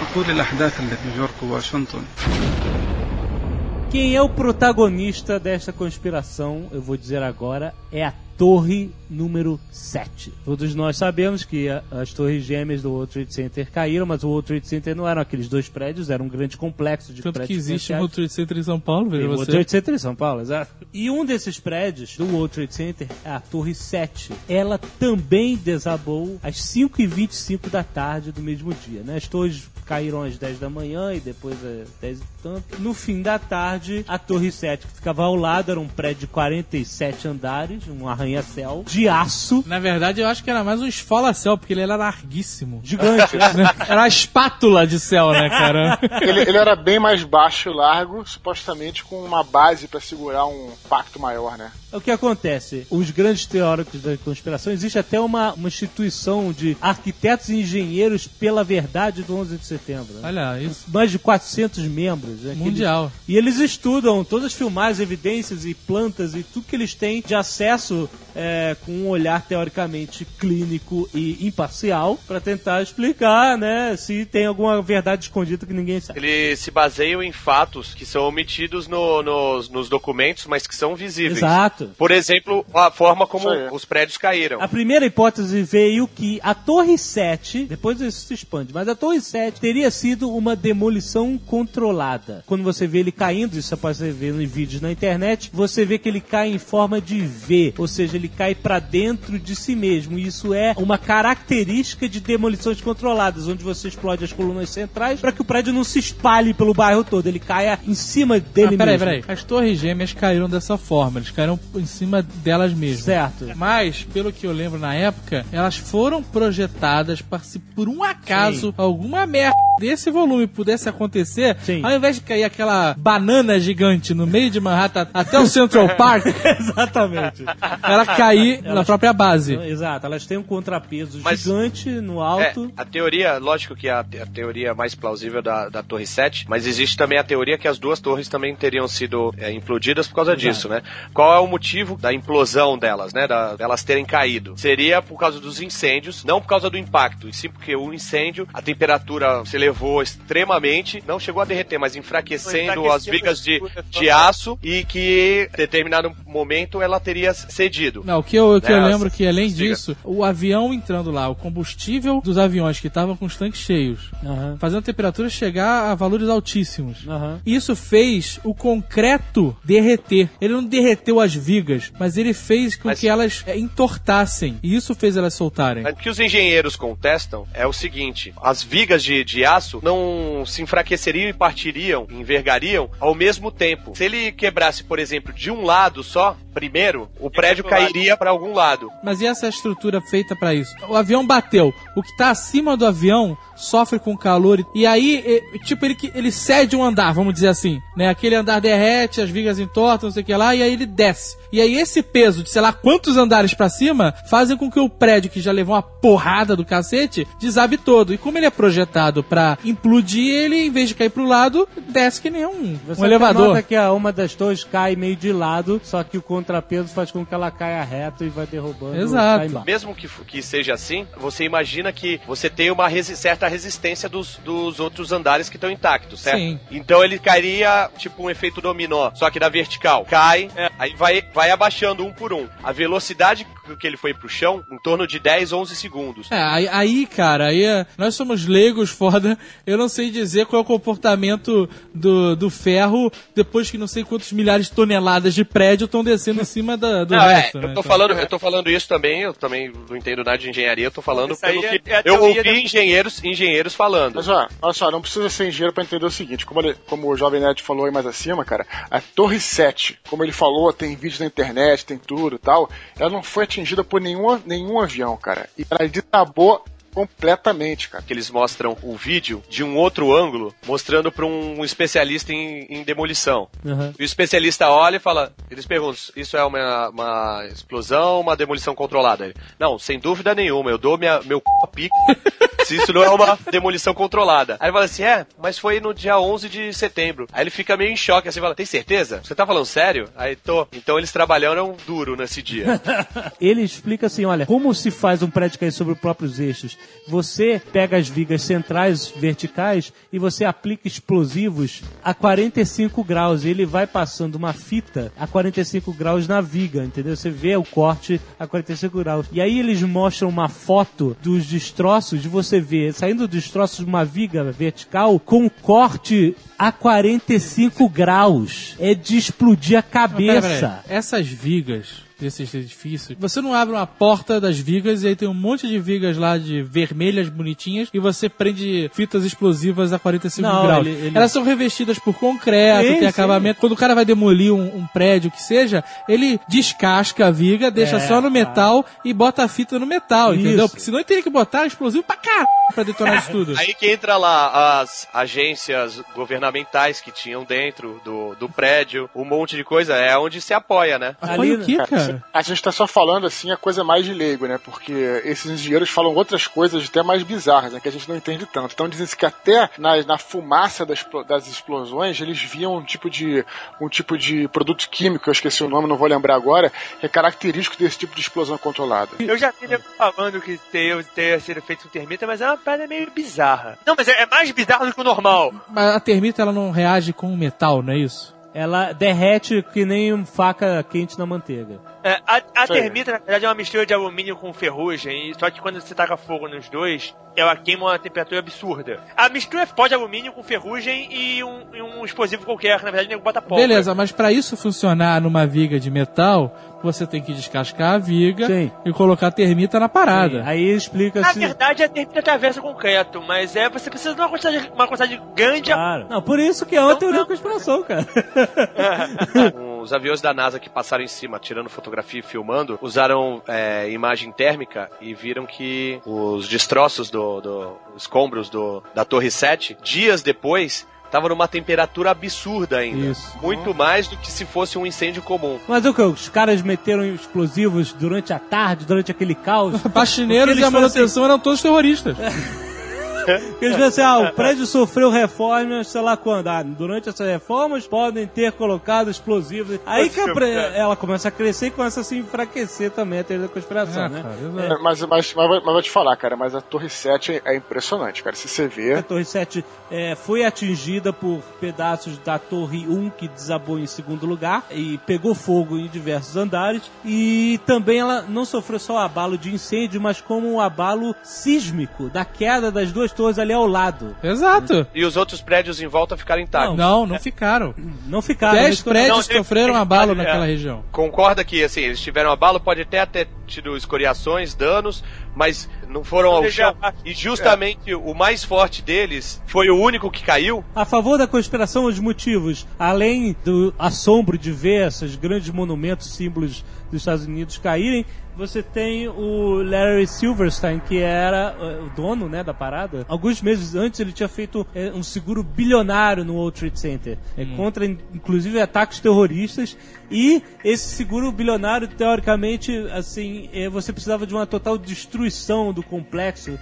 Speaker 1: Quem é o protagonista desta conspiração, eu vou dizer agora, é a Torre número 7. Todos nós sabemos que a- as torres gêmeas do World Trade Center caíram, mas o World Trade Center não eram aqueles dois prédios, era um grande complexo de
Speaker 4: Tanto que
Speaker 1: prédios
Speaker 4: existe um
Speaker 1: comerciais.
Speaker 4: World Trade Center em São Paulo, veja
Speaker 1: o World
Speaker 4: você.
Speaker 1: Trade Center em São Paulo, exato. E um desses prédios do World Trade Center é a Torre 7. Ela também desabou às 5h25 da tarde do mesmo dia, né? As torres caíram às 10 da manhã e depois às 10 e tanto. No fim da tarde, a Torre 7, que ficava ao lado, era um prédio de 47 andares, um arranha-céu de aço.
Speaker 4: Na verdade, eu acho que era mais um esfola-céu, porque ele era larguíssimo.
Speaker 1: Gigante, né?
Speaker 4: Era a espátula de céu, né, cara?
Speaker 3: Ele, ele era bem mais baixo e largo, supostamente com uma base pra segurar um pacto maior, né?
Speaker 1: O que acontece? Os grandes teóricos da conspiração, existe até uma, uma instituição de arquitetos e engenheiros pela verdade do 11 de setembro. né?
Speaker 4: Olha isso.
Speaker 1: Mais de 400 membros. né,
Speaker 4: Mundial.
Speaker 1: eles- e eles estudam todas as filmagens, evidências e plantas e tudo que eles têm de acesso é, com um olhar teoricamente clínico e imparcial para tentar explicar, né, se tem alguma verdade escondida que ninguém sabe.
Speaker 7: Eles se baseiam em fatos que são omitidos no- nos, nos documentos, mas que são visíveis.
Speaker 1: Exato.
Speaker 7: Por exemplo, a forma como
Speaker 3: aí.
Speaker 7: os prédios caíram.
Speaker 1: A primeira hipótese veio que a Torre 7, depois isso se expande, mas a Torre 7 teria sido uma demolição controlada. Quando você vê ele caindo, isso você pode ver em vídeos na internet, você vê que ele cai em forma de V, ou seja, ele cai para dentro de si mesmo. E isso é uma característica de demolições controladas, onde você explode as colunas centrais para que o prédio não se espalhe pelo bairro todo, ele caia em cima dele
Speaker 4: Ah, peraí,
Speaker 1: mesmo.
Speaker 4: peraí. As torres gêmeas caíram dessa forma, eles caíram em cima delas mesmas.
Speaker 1: Certo.
Speaker 4: Mas, pelo que eu lembro na época, elas foram projetadas para se por um acaso alguma merda desse volume pudesse acontecer,
Speaker 1: Sim.
Speaker 4: ao invés de cair aquela banana gigante no meio de Manhattan até o Central Park,
Speaker 1: Exatamente.
Speaker 4: ela cair na
Speaker 1: Elas-
Speaker 4: própria base.
Speaker 1: Exato, elas têm um contrapeso
Speaker 7: Mas-
Speaker 1: gigante no
Speaker 7: É,
Speaker 1: alto.
Speaker 7: a teoria, lógico que é a, a teoria mais plausível da, da Torre 7, mas existe também a teoria que as duas torres também teriam sido é, implodidas por causa
Speaker 1: Exato.
Speaker 7: disso, né? Qual é o motivo da implosão delas, né? Da, delas terem caído? Seria por causa dos incêndios, não por causa do impacto, e sim porque o incêndio, a temperatura se elevou extremamente, não chegou a derreter, mas enfraquecendo as vigas de, de aço e que em determinado momento ela teria cedido.
Speaker 4: Não, o que eu, o que eu lembro que além
Speaker 7: diga.
Speaker 4: disso, o avião entrando lá, o combustível dos aviões que estavam com os tanques cheios,
Speaker 1: Aham.
Speaker 4: fazendo a temperatura chegar a valores altíssimos.
Speaker 1: Aham.
Speaker 4: Isso fez o concreto derreter. Ele não derreteu as vigas, mas ele fez com
Speaker 7: Mas-
Speaker 4: que elas é, entortassem. E isso fez elas soltarem.
Speaker 7: O que os engenheiros contestam é o seguinte: as vigas de, de aço não se enfraqueceriam e partiriam, envergariam ao mesmo tempo. Se ele quebrasse, por exemplo, de um lado só, primeiro, o prédio cairia para algum lado.
Speaker 4: Mas e essa estrutura feita pra isso? O avião bateu. O que tá acima do avião sofre com calor. E aí, tipo, ele, ele cede um andar, vamos dizer assim. Né? Aquele andar derrete, as vigas entortam, não sei o que lá, e aí ele desce. E aí esse peso de sei lá quantos andares pra cima fazem com que o prédio, que já levou uma porrada do cacete, desabe todo. E como ele é projetado pra implodir, ele, em vez de cair pro lado, desce que nem um,
Speaker 1: Você
Speaker 4: um elevador.
Speaker 1: nota que a, uma das torres cai meio de lado, só que o contrapeso faz com que ela caia reto e vai derrubando
Speaker 4: Exato.
Speaker 7: Mesmo que, que seja assim, você imagina que você tem uma resi- certa resistência dos, dos outros andares que estão intactos, certo?
Speaker 4: Sim.
Speaker 7: Então ele cairia tipo um efeito dominó, só que na vertical. Cai, aí vai, vai abaixando um por um. A velocidade que ele foi pro chão, em torno de 10, 11 segundos.
Speaker 4: É, aí, aí, cara, aí é- nós somos leigos, foda. Eu não sei dizer qual é o comportamento do, do ferro depois que não sei quantos milhares de toneladas de prédio estão descendo em cima da, do
Speaker 7: Não, é,
Speaker 4: resto.
Speaker 7: eu
Speaker 4: né?
Speaker 7: tô
Speaker 4: Então-
Speaker 7: falando, eu tô falando isso também, eu também não entendo nada de engenharia, eu tô falando
Speaker 2: Isso
Speaker 7: pelo
Speaker 2: é-
Speaker 7: que
Speaker 2: é
Speaker 7: eu ouvi
Speaker 2: da-
Speaker 7: engenheiros, engenheiros falando.
Speaker 3: Mas ó, olha só, não precisa ser engenheiro pra entender o seguinte, como, ele- como o Jovem Nerd falou aí mais acima, cara, a Torre 7, como ele falou, tem vídeos na internet, tem tudo e tal, ela não foi atingida por nenhum, nenhum avião, cara. E ela desabou completamente, cara.
Speaker 7: que eles mostram o vídeo de um outro ângulo, mostrando para um especialista em, em demolição.
Speaker 1: Uhum.
Speaker 7: E o especialista olha e fala, eles perguntam, isso é uma, uma explosão, uma demolição controlada? Ele, não, sem dúvida nenhuma, eu dou minha, meu c... a pico se isso não é uma demolição controlada. Aí ele fala assim, é, mas foi no dia 11 de setembro. Aí ele fica meio em choque, assim, fala, tem certeza? Você tá falando sério? Aí, tô. Então eles trabalharam duro nesse dia.
Speaker 1: Ele explica assim, olha, como se faz um prédio cair sobre os próprios eixos? Você pega as vigas centrais verticais e você aplica explosivos a 45 graus. Ele vai passando uma fita a 45 graus na viga, entendeu? Você vê o corte a 45 graus. E aí eles mostram uma foto dos destroços, de você ver saindo dos destroços de uma viga vertical com corte a 45 graus. É de explodir a cabeça.
Speaker 4: pera, pera. Essas vigas desses edifícios, você não abre uma porta das vigas e aí tem um monte de vigas lá de vermelhas bonitinhas e você prende fitas explosivas a 45
Speaker 1: Não,
Speaker 4: graus.
Speaker 1: ele- ele-
Speaker 4: Elas são revestidas por concreto,
Speaker 1: Sim,
Speaker 4: tem
Speaker 1: sim.
Speaker 4: acabamento. Quando o cara vai demolir um, um prédio que seja, ele descasca a viga, deixa
Speaker 1: É,
Speaker 4: só no metal e bota a fita no metal,
Speaker 1: Isso.
Speaker 4: entendeu? Porque senão ele teria que botar explosivo pra caralho pra detonar isso tudo.
Speaker 7: Aí que entra lá as agências governamentais que tinham dentro do, do prédio, um monte de coisa, é onde se apoia, né?
Speaker 4: Apoia o quê, cara?
Speaker 3: A gente tá só falando assim a coisa mais de leigo, né? Porque esses engenheiros falam outras coisas até mais bizarras, né? Que a gente não entende tanto. Então dizem que até na, na fumaça das, das explosões eles viam um tipo de um tipo de produto químico, eu esqueci o nome, não vou lembrar agora, que é característico desse tipo de explosão controlada.
Speaker 2: Eu já vi falando que ter, ter sido feito com termita, mas é uma parada meio bizarra. Não, mas é, é mais bizarro do que o normal.
Speaker 4: Mas a termita ela não reage com o metal, não é isso?
Speaker 1: Ela derrete que nem faca quente na manteiga.
Speaker 2: É, a a termita, na verdade, é uma mistura de alumínio com ferrugem, e só que quando você taca fogo nos dois, ela queima uma temperatura absurda. A mistura é pó de alumínio com ferrugem e um, e um explosivo qualquer, que na verdade nego bota pó.
Speaker 4: Beleza, mas pra isso funcionar numa viga de metal, você tem que descascar a viga
Speaker 1: Sim.
Speaker 4: e colocar a termita na parada.
Speaker 1: Aí explica
Speaker 2: Na verdade, a termita atravessa o concreto, mas é você precisa de uma quantidade, uma quantidade grande.
Speaker 1: Claro. Não, por isso que é uma
Speaker 2: Não,
Speaker 1: teoria
Speaker 2: não.
Speaker 1: da conspiração, cara.
Speaker 7: Os aviões da NASA que passaram em cima, tirando fotografia e filmando, usaram é, imagem térmica e viram que os destroços do, do escombros do, da Torre 7, dias depois, estavam numa temperatura absurda ainda.
Speaker 1: Isso.
Speaker 7: Muito mais do que se fosse um incêndio comum.
Speaker 1: Mas o que? Os caras meteram explosivos durante a tarde, durante aquele caos.
Speaker 4: Faxineiros
Speaker 1: Porque
Speaker 4: e a manutenção eram todos terroristas.
Speaker 1: Eles dizem assim, ah, o prédio sofreu reformas, sei lá quando. Ah, durante essas reformas podem ter colocado explosivos. Aí que a pre- ela começa a crescer e começa a se enfraquecer também a teoria da conspiração,
Speaker 4: É,
Speaker 1: né?
Speaker 4: cara.
Speaker 3: É, mas, mas, mas, vou- mas vou te falar, cara, mas a Torre 7 é impressionante, cara. Se você vê.
Speaker 1: A Torre 7 é, foi atingida por pedaços da Torre 1 que desabou em segundo lugar e pegou fogo em diversos andares. E também ela não sofreu só o abalo de incêndio, mas como um abalo sísmico da queda das duas ali ao lado.
Speaker 4: Exato.
Speaker 7: E os outros prédios em volta ficaram intactos.
Speaker 4: Não, não ficaram.
Speaker 1: Não ficaram.
Speaker 4: Dez prédios
Speaker 2: Não, ele-
Speaker 4: sofreram
Speaker 2: ele-
Speaker 4: abalo
Speaker 2: ele-
Speaker 4: naquela
Speaker 2: é.
Speaker 4: região.
Speaker 7: Concorda que, assim, eles tiveram abalo, pode até ter tido escoriações, danos, mas não foram ao chão. E justamente o mais forte deles foi o único que caiu.
Speaker 1: A favor da conspiração, os motivos, além do assombro de ver esses grandes monumentos, símbolos dos Estados Unidos caírem, você tem o Larry Silverstein, que era eh, o dono né, da parada. Alguns meses antes ele tinha feito eh, um seguro bilionário no World Trade Center, eh, contra in- inclusive ataques terroristas. E esse seguro bilionário, teoricamente, assim, eh, você precisava de uma total destruição do complexo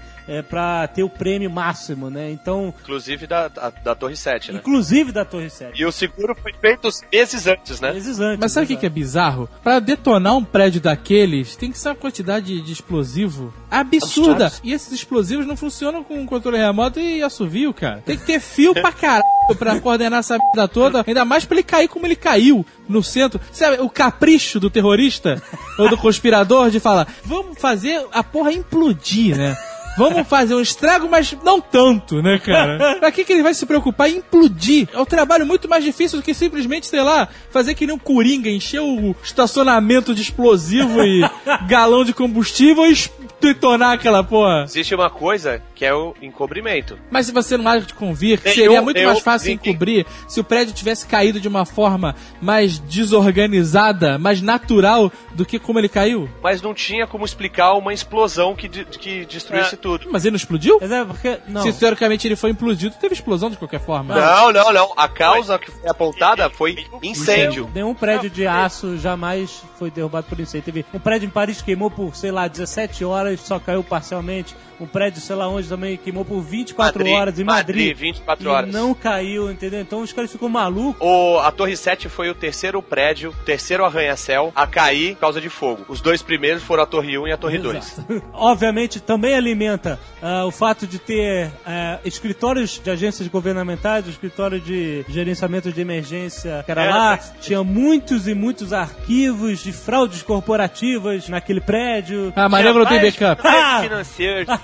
Speaker 1: para ter o prêmio máximo, né? Então,
Speaker 7: Inclusive da, da, da Torre 7, né?
Speaker 1: inclusive da Torre 7.
Speaker 7: E o seguro foi feito meses antes, né?
Speaker 1: Meses antes.
Speaker 4: Mas sabe o que, que é bizarro? Pra detonar um prédio daqueles, tem que ser uma quantidade de explosivo absurda. E esses explosivos não funcionam com controle remoto e assovio, cara. Tem que ter fio pra caralho pra coordenar essa merda toda. Ainda mais pra ele cair como ele caiu no centro. Sabe, o capricho do terrorista ou do conspirador de falar: vamos fazer a porra implodir, né? Vamos fazer um estrago, mas não tanto, né, cara? Pra que, que ele vai se preocupar em implodir? É um trabalho muito mais difícil do que simplesmente, sei lá, fazer que nem um coringa, encher o estacionamento de explosivo e galão de combustível e detonar aquela porra.
Speaker 7: Existe uma coisa que é o encobrimento.
Speaker 4: Mas se você não acha de convir que seria
Speaker 7: um-
Speaker 4: muito mais
Speaker 7: um-
Speaker 4: fácil encobrir se o prédio tivesse caído de uma forma mais desorganizada, mais natural do que como ele caiu?
Speaker 7: Mas não tinha como explicar uma explosão que, de- que destruísse
Speaker 2: É.
Speaker 7: tudo.
Speaker 4: Mas ele não explodiu?
Speaker 1: Mas é porque. Não.
Speaker 4: Se teoricamente ele foi implodido, teve explosão de qualquer forma.
Speaker 7: Não, não, não. A causa que foi apontada foi incêndio.
Speaker 1: Nenhum prédio de aço jamais foi derrubado por incêndio. Teve um prédio em Paris que queimou por, sei lá, 17 horas, só caiu parcialmente. Um prédio, sei lá onde, também queimou por 24
Speaker 7: Madrid,
Speaker 1: horas em Madrid.
Speaker 7: Madrid, 24
Speaker 1: e
Speaker 7: horas.
Speaker 1: não caiu, entendeu? Então os caras ficam malucos.
Speaker 7: O, a Torre 7 foi o terceiro prédio, terceiro arranha-céu a cair por causa de fogo. Os dois primeiros foram a Torre 1 e a Torre 2.
Speaker 1: Obviamente, também alimenta ah, o fato de ter ah, escritórios de agências governamentais, o escritório de gerenciamento de emergência que era
Speaker 2: É,
Speaker 1: lá,
Speaker 2: mas-
Speaker 1: tinha muitos e muitos arquivos de fraudes corporativas naquele prédio.
Speaker 4: Ah, Maria não tem
Speaker 2: Várias
Speaker 4: backup.
Speaker 1: Ah!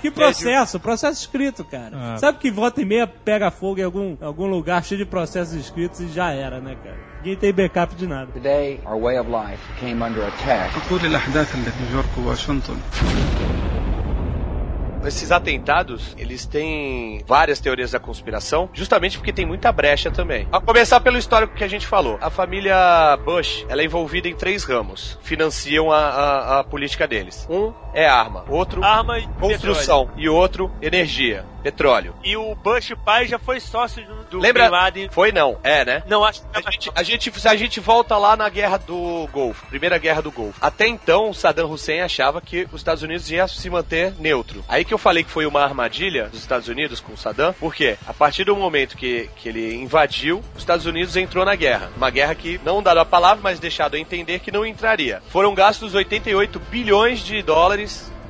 Speaker 1: Ah, que processo, processo escrito, cara.
Speaker 4: Ah.
Speaker 1: Sabe que volta e meia pega fogo em algum, algum lugar cheio de processos escritos e já era, né, cara? Ninguém tem backup de nada.
Speaker 8: Today, our way of life came under attack.
Speaker 11: تطول الأحداث اللي في نيويورك وواشنطن
Speaker 7: Esses atentados, eles têm várias teorias da conspiração, justamente porque tem muita brecha também. A começar pelo histórico que a gente falou. A família Bush, ela é envolvida em três ramos. Financiam a, a- a política deles. Um é arma, outro
Speaker 2: Arma e
Speaker 7: construção e outro energia, petróleo.
Speaker 2: petróleo. E o Bush pai já foi sócio do,
Speaker 7: Lembra?
Speaker 2: Bin Laden.
Speaker 7: Foi não, é, né?
Speaker 2: Não, acho que
Speaker 7: A gente, a, gente, se a gente volta lá na guerra do Golfo, primeira guerra do Golfo. Até então, Saddam Hussein achava que os Estados Unidos ia se manter neutro. Aí que eu falei que foi uma armadilha dos Estados Unidos com Saddam, porque a partir do momento que, que ele invadiu, os Estados Unidos entrou na guerra. Uma guerra que não dado a palavra, mas deixado a entender que não entraria. Foram gastos 88 bilhões de dólares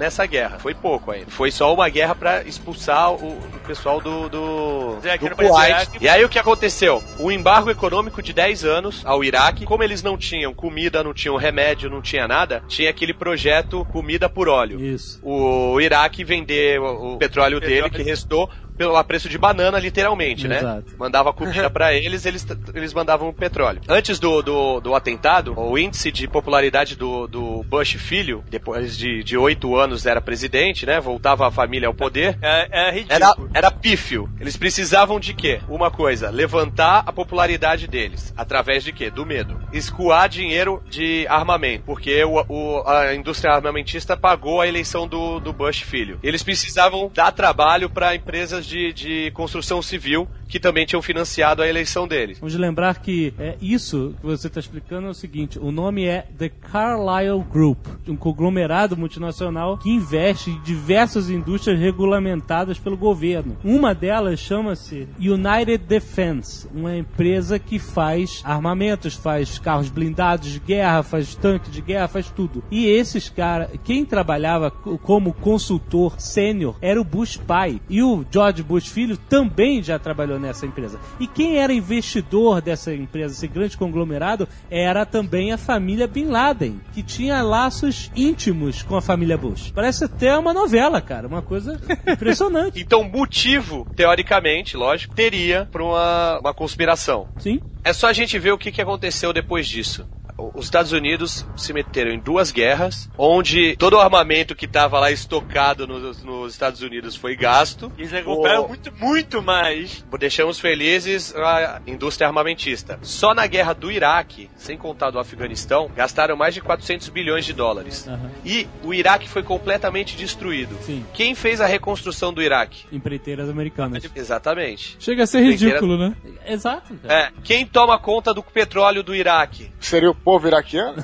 Speaker 7: nessa guerra. Foi pouco ainda. Foi só uma guerra pra expulsar o, o pessoal do, do,
Speaker 2: que
Speaker 7: do
Speaker 2: pra
Speaker 7: Kuwait. E aí o que aconteceu? Um embargo econômico de 10 anos ao Iraque. Como eles não tinham comida, não tinham remédio, não tinha nada, tinha aquele projeto comida por óleo.
Speaker 1: Isso.
Speaker 7: O Iraque vender o, o petróleo dele,
Speaker 2: Petróleo.
Speaker 7: que restou, pelo a preço de banana, literalmente, né?
Speaker 1: Exato.
Speaker 7: Mandava comida pra eles, eles, eles mandavam o petróleo. Antes do, do, do atentado, o índice de popularidade do, do Bush filho, depois de, de 8 anos era presidente, né? Voltava a família ao poder.
Speaker 2: É, é ridículo.
Speaker 7: Era, era pífio. Eles precisavam de quê? Uma coisa, levantar a popularidade deles. Através de quê? Do medo. Escoar dinheiro de armamento. Porque o, o- a indústria armamentista pagou a eleição do, do Bush filho. Eles precisavam dar trabalho para empresas de, de construção civil que também tinham financiado a eleição deles.
Speaker 1: Vamos lembrar que é isso que você está explicando é o seguinte: o nome é The Carlyle Group, um conglomerado multinacional que investe em diversas indústrias regulamentadas pelo governo. Uma delas chama-se United Defense, uma empresa que faz armamentos, faz carros blindados de guerra, faz tanque de guerra, faz tudo. E esses caras, quem trabalhava co- como consultor sênior era o Bush pai. E o George Bush filho também já trabalhou nessa empresa. E quem era investidor dessa empresa, esse grande conglomerado, era também a família Bin Laden, que tinha laços íntimos com a família Bush. Parece até uma novela, cara, uma coisa impressionante.
Speaker 7: Então, motivo, teoricamente, lógico, teria para uma, uma conspiração.
Speaker 1: Sim.
Speaker 7: É só a gente ver o que, que aconteceu depois disso. Os Estados Unidos se meteram em duas guerras, onde todo o armamento que estava lá estocado nos, nos Estados Unidos foi gasto.
Speaker 2: Eles recuperaram
Speaker 7: O-
Speaker 2: muito, muito mais.
Speaker 7: Deixamos felizes a indústria armamentista. Só na guerra do Iraque, sem contar do Afeganistão, gastaram mais de 400 bilhões de dólares.
Speaker 1: Aham.
Speaker 7: E o Iraque foi completamente destruído.
Speaker 1: Sim.
Speaker 7: Quem fez a reconstrução do Iraque?
Speaker 1: Empreiteiras americanas.
Speaker 7: Exatamente.
Speaker 4: Chega a ser ridículo, né?
Speaker 1: Exato. cara.
Speaker 7: É, quem toma conta do petróleo do Iraque?
Speaker 3: Seria o povo iraquiano?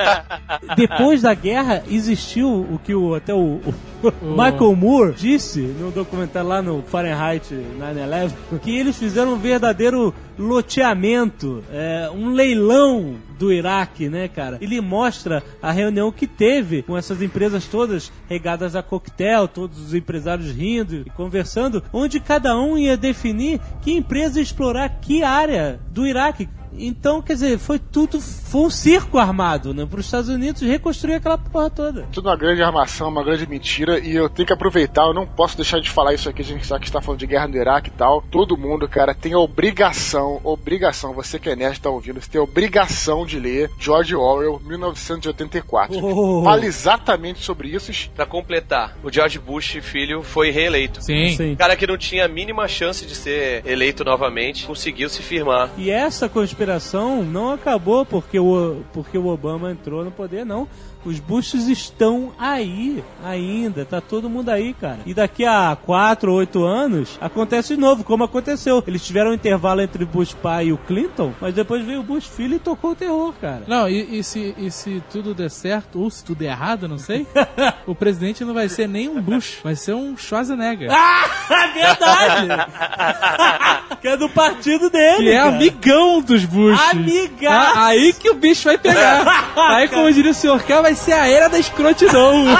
Speaker 1: Depois da guerra, existiu o que o, até o, o Michael Moore disse no documentário lá no Fahrenheit 9-11, que eles fizeram um verdadeiro loteamento, é, um leilão do Iraque, né, cara? Ele mostra a reunião que teve com essas empresas todas regadas a coquetel, todos os empresários rindo e conversando, onde cada um ia definir que empresa ia explorar que área do Iraque. Então, quer dizer, foi tudo, foi um circo armado, né, para os Estados Unidos reconstruir aquela porra toda.
Speaker 3: Tudo uma grande armação, uma grande mentira, e eu tenho que aproveitar, eu não posso deixar de falar isso aqui, a gente já que está falando de guerra no Iraque e tal. Todo mundo, cara, tem a obrigação, obrigação, você que é nerd tá ouvindo, você tem a obrigação de ler George Orwell, 1984.
Speaker 1: Oh.
Speaker 3: Fala exatamente sobre isso.
Speaker 7: Pra completar, o George Bush filho foi reeleito.
Speaker 4: Sim.
Speaker 1: Sim.
Speaker 7: O cara que não tinha a mínima chance de ser eleito novamente conseguiu se firmar.
Speaker 1: E essa conspiração não acabou porque o, porque o Obama entrou no poder, não. Os Bushes estão aí ainda, tá todo mundo aí, cara. E daqui a 4 ou 8 anos acontece de novo, como aconteceu. Eles tiveram um intervalo entre o Bush pai e o Clinton, mas depois veio o Bush filho e tocou o terror, cara.
Speaker 4: Não, e, e se, e se tudo der certo, ou se tudo der errado, não sei, o presidente não vai ser nem um Bush, vai ser um Schwarzenegger.
Speaker 1: É verdade! que é do partido dele,
Speaker 4: que é
Speaker 1: cara.
Speaker 4: amigão dos Bush.
Speaker 1: Amigaço.
Speaker 4: Ah, aí que o bicho vai pegar. aí, como diria o senhor K, vai ser a era da escrotidão.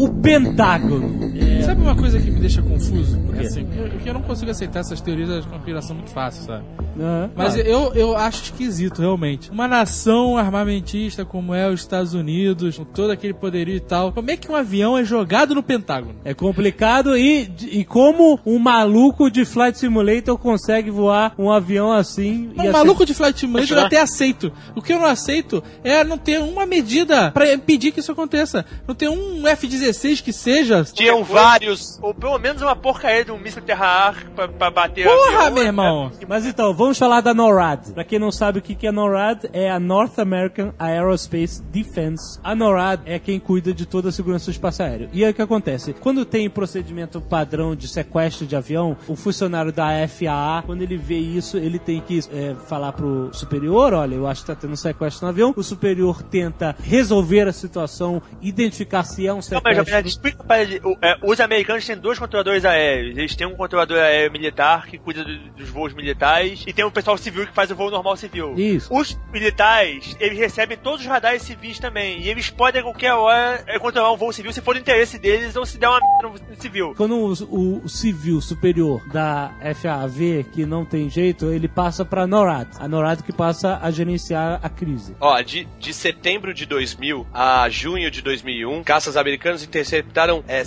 Speaker 1: O Pentágono.
Speaker 4: Sabe uma coisa que me deixa confuso?
Speaker 1: quê?
Speaker 4: Assim, eu, eu não consigo aceitar essas teorias da conspiração muito fácil, sabe?
Speaker 1: Aham.
Speaker 4: Mas
Speaker 1: Ah.
Speaker 4: eu, eu acho esquisito, realmente. Uma nação armamentista como é os Estados Unidos, com todo aquele poderio e tal, como é que um avião é jogado no Pentágono?
Speaker 1: É complicado e, e como um maluco de Flight Simulator consegue voar um avião assim e
Speaker 4: Um maluco de Flight Simulator eu até aceito. O que eu não aceito é não ter uma medida pra impedir que isso aconteça. Não ter um F-16 que seja.
Speaker 7: Tinham vários.
Speaker 2: Ou pelo menos uma porcaria de um míssil terra-ar pra, pra bater
Speaker 4: Porra, meu irmão!
Speaker 1: Mas então, vamos falar da NORAD. Pra quem não sabe o que é NORAD, é a North American Aerospace Defense. A NORAD é quem cuida de toda a segurança do espaço aéreo. E aí o que acontece? Quando tem procedimento padrão de sequestro de avião, o funcionário da FAA, quando ele vê isso, ele tem que é, falar pro superior, olha, eu acho que tá tendo um sequestro no avião. O superior tenta resolver a situação, identificar se é um
Speaker 2: Não, mas,
Speaker 1: sequestro.
Speaker 2: Explica pra ele. o- é, os americanos têm dois controladores aéreos. Eles têm um controlador aéreo militar que cuida do- dos voos militares e tem um pessoal civil que faz o voo normal civil.
Speaker 1: Isso.
Speaker 2: Os militares, eles recebem todos os radares civis também. E eles podem a qualquer hora é, controlar um voo civil se for do interesse deles ou se der uma merda no civil.
Speaker 1: Quando o, o- civil superior da FAA vê que não tem jeito, ele passa pra NORAD. A NORAD que passa a gerenciar a crise.
Speaker 7: Ó, de, de setembro de 2000 a junho de 2001, caças americanos interceptaram é,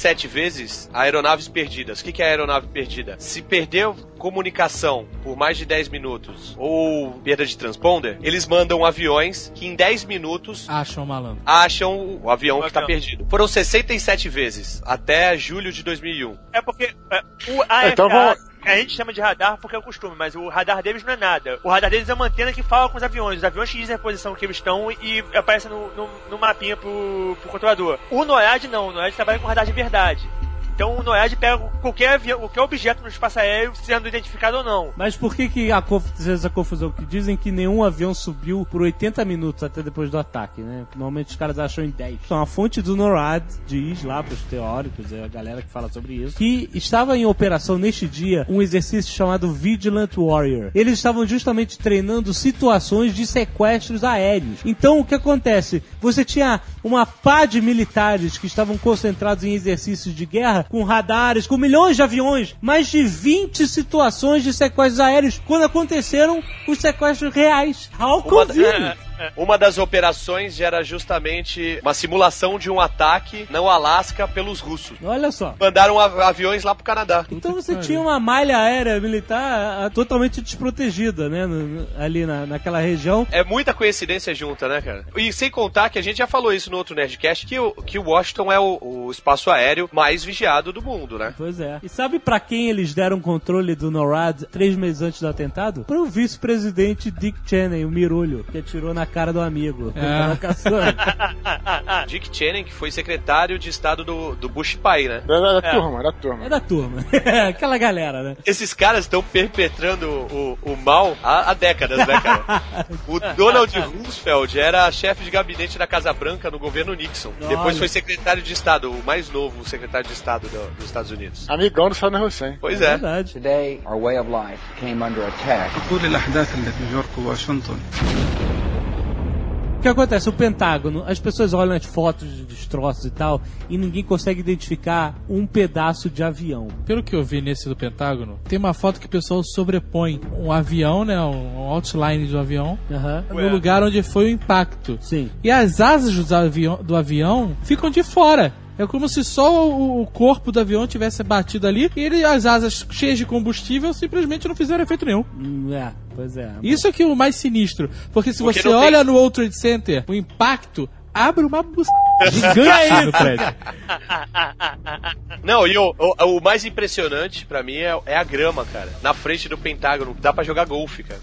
Speaker 7: 67 vezes aeronaves perdidas. O que, é aeronave perdida? Se perdeu comunicação por mais de 10 minutos ou perda de transponder, eles mandam aviões que em 10 minutos
Speaker 4: Acham malandro.
Speaker 7: acham o avião
Speaker 2: O
Speaker 7: que está perdido. Foram 67 vezes até julho de 2001.
Speaker 2: É porque é, o a
Speaker 3: Então vamos-
Speaker 2: a gente chama de radar porque é o costume, mas o radar deles não é nada. O radar deles é uma antena que fala com os aviões. Os aviões dizem a posição que eles estão e aparece no, no, no mapinha pro, pro controlador. O NORAD não, o NORAD trabalha com radar de verdade. Então o NORAD pega qualquer qualquer objeto no espaço aéreo, sendo identificado ou não.
Speaker 1: Mas por que que a essa confusão? Que dizem que nenhum avião subiu por 80 minutos até depois do ataque, né? Normalmente os caras acham em 10. Então a fonte do NORAD diz lá pros teóricos, é a galera que fala sobre isso, que estava em operação neste dia um exercício chamado Vigilant Warrior. Eles estavam justamente treinando situações de sequestros aéreos. Então o que acontece? Você tinha uma pá de militares que estavam concentrados em exercícios de guerra, com radares, com milhões de aviões, mais de 20 situações de sequestros aéreos, quando aconteceram os sequestros reais. How
Speaker 2: Uma,
Speaker 7: das operações era justamente uma simulação de um ataque no Alasca pelos russos.
Speaker 1: Olha só.
Speaker 7: Mandaram av- aviões lá pro Canadá.
Speaker 1: Então você tinha uma malha aérea militar ah, totalmente desprotegida, né? ali na, naquela região.
Speaker 7: É muita coincidência junta, né, cara? E sem contar que a gente já falou isso no outro Nerdcast, que o, que o Washington é o, o espaço aéreo mais vigiado do mundo, né?
Speaker 1: Pois é. E sabe pra quem eles deram controle do NORAD três meses antes do atentado? Pro vice-presidente Dick Cheney, o mirulho, que atirou na cara do amigo.
Speaker 4: É.
Speaker 7: Dick Cheney, que foi secretário de Estado do, do Bush pai, né?
Speaker 3: Era da turma, era da turma.
Speaker 1: É da turma. Aquela galera, né?
Speaker 7: Esses caras estão perpetrando o, o mal há, há décadas, né, cara? O Donald Roosevelt era chefe de gabinete da Casa Branca no governo Nixon. Depois foi secretário de Estado, o mais novo secretário de Estado do- dos Estados Unidos.
Speaker 3: Amigão do Saddam Hussein.
Speaker 7: Pois
Speaker 1: É
Speaker 7: é.
Speaker 1: verdade.
Speaker 8: Today, our way of life came under attack.
Speaker 1: O que acontece? O Pentágono, as pessoas olham as fotos de destroços e tal, e ninguém consegue identificar um pedaço de avião.
Speaker 4: Pelo que eu vi nesse do Pentágono, tem uma foto que o pessoal sobrepõe um avião, né? Um outline do avião,
Speaker 1: Aham.
Speaker 4: no lugar onde foi o impacto.
Speaker 1: Sim.
Speaker 4: E as asas do avião, do avião ficam de fora. É como se só o, corpo do avião tivesse batido ali e ele, as asas cheias de combustível simplesmente não fizeram efeito nenhum.
Speaker 1: Hum, É, pois é.
Speaker 4: Isso é que é o mais sinistro. Porque se
Speaker 7: Porque
Speaker 4: você
Speaker 7: não tem-
Speaker 4: olha no World Trade Center, o impacto abre uma bu... gigante no prédio.
Speaker 7: Não, e o, o, o mais impressionante pra mim é, é a grama, cara. Na frente do Pentágono, dá pra jogar golfe, cara.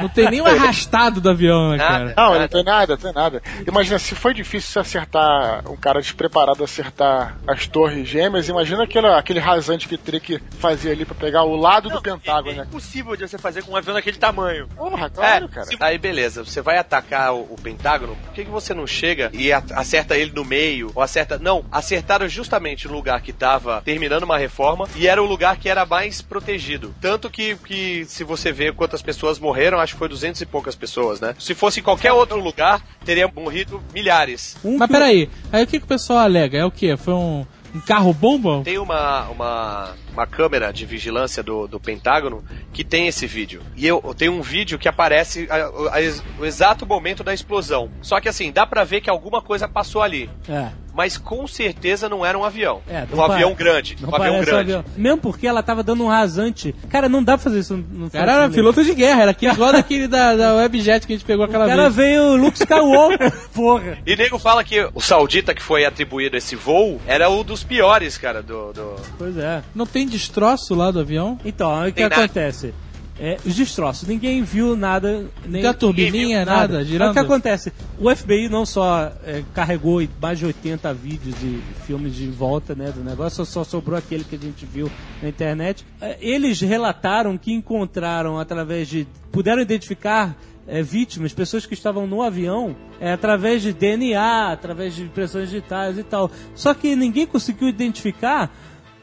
Speaker 4: Não tem nem um arrastado do avião, né, cara?
Speaker 3: Não, não tem nada, não tem nada. Imagina, se foi difícil você acertar, um cara despreparado acertar as torres gêmeas, imagina aquele, aquele rasante que teria que fazer ali pra pegar o lado do Pentágono,
Speaker 2: É
Speaker 3: né?
Speaker 2: impossível de você fazer com um avião daquele tamanho.
Speaker 3: Porra, claro,
Speaker 7: é,
Speaker 3: cara.
Speaker 7: se- aí beleza, você vai atacar o, o Pentágono, por que, que você não chega e acerta ele no meio? Ou acerta. Não, acertaram justamente no lugar que tava terminando uma reforma e era o lugar que era mais protegido. Tanto que, que se você vê quantas pessoas morreram, acho que foi 200 e poucas pessoas, né? Se fosse em qualquer outro lugar, teria morrido milhares.
Speaker 1: Um
Speaker 4: Mas peraí, aí o que, que o pessoal alega? É o quê? Foi um, um carro bomba?
Speaker 7: Tem uma, uma, uma câmera de vigilância do, do Pentágono que tem esse vídeo. E eu, tem um vídeo que aparece a- a- o exato momento da explosão. Só que assim, dá pra ver que alguma coisa passou ali.
Speaker 1: É.
Speaker 7: Mas com certeza não era um avião.
Speaker 1: É,
Speaker 7: um
Speaker 1: não
Speaker 7: avião grande. Um avião
Speaker 1: parece um
Speaker 7: grande.
Speaker 1: avião. Mesmo porque ela tava dando um rasante. Cara, não dá pra fazer isso no
Speaker 4: O cara era piloto de guerra, era aquele, igual daquele da, da Webjet que a gente pegou aquela
Speaker 1: O cara
Speaker 4: vez.
Speaker 1: veio Luke Skywalker, porra.
Speaker 7: E nego fala que o saudita que foi atribuído esse voo era um dos piores, cara, do. do-
Speaker 1: Pois é.
Speaker 4: Não tem destroço lá do avião?
Speaker 1: Então, o que
Speaker 7: nada.
Speaker 1: acontece? É, os destroços, ninguém viu nada. Nem,
Speaker 4: Tem a turbininha, nada,
Speaker 1: Aí
Speaker 4: girando?
Speaker 1: O que acontece? O FBI não só é, carregou mais de 80 vídeos e filmes de volta né, do negócio, só sobrou aquele que a gente viu na internet. É, Eles relataram que encontraram através de. puderam identificar. é, vítimas, pessoas que estavam no avião, é, através de DNA, através de impressões digitais e tal. Só que ninguém conseguiu identificar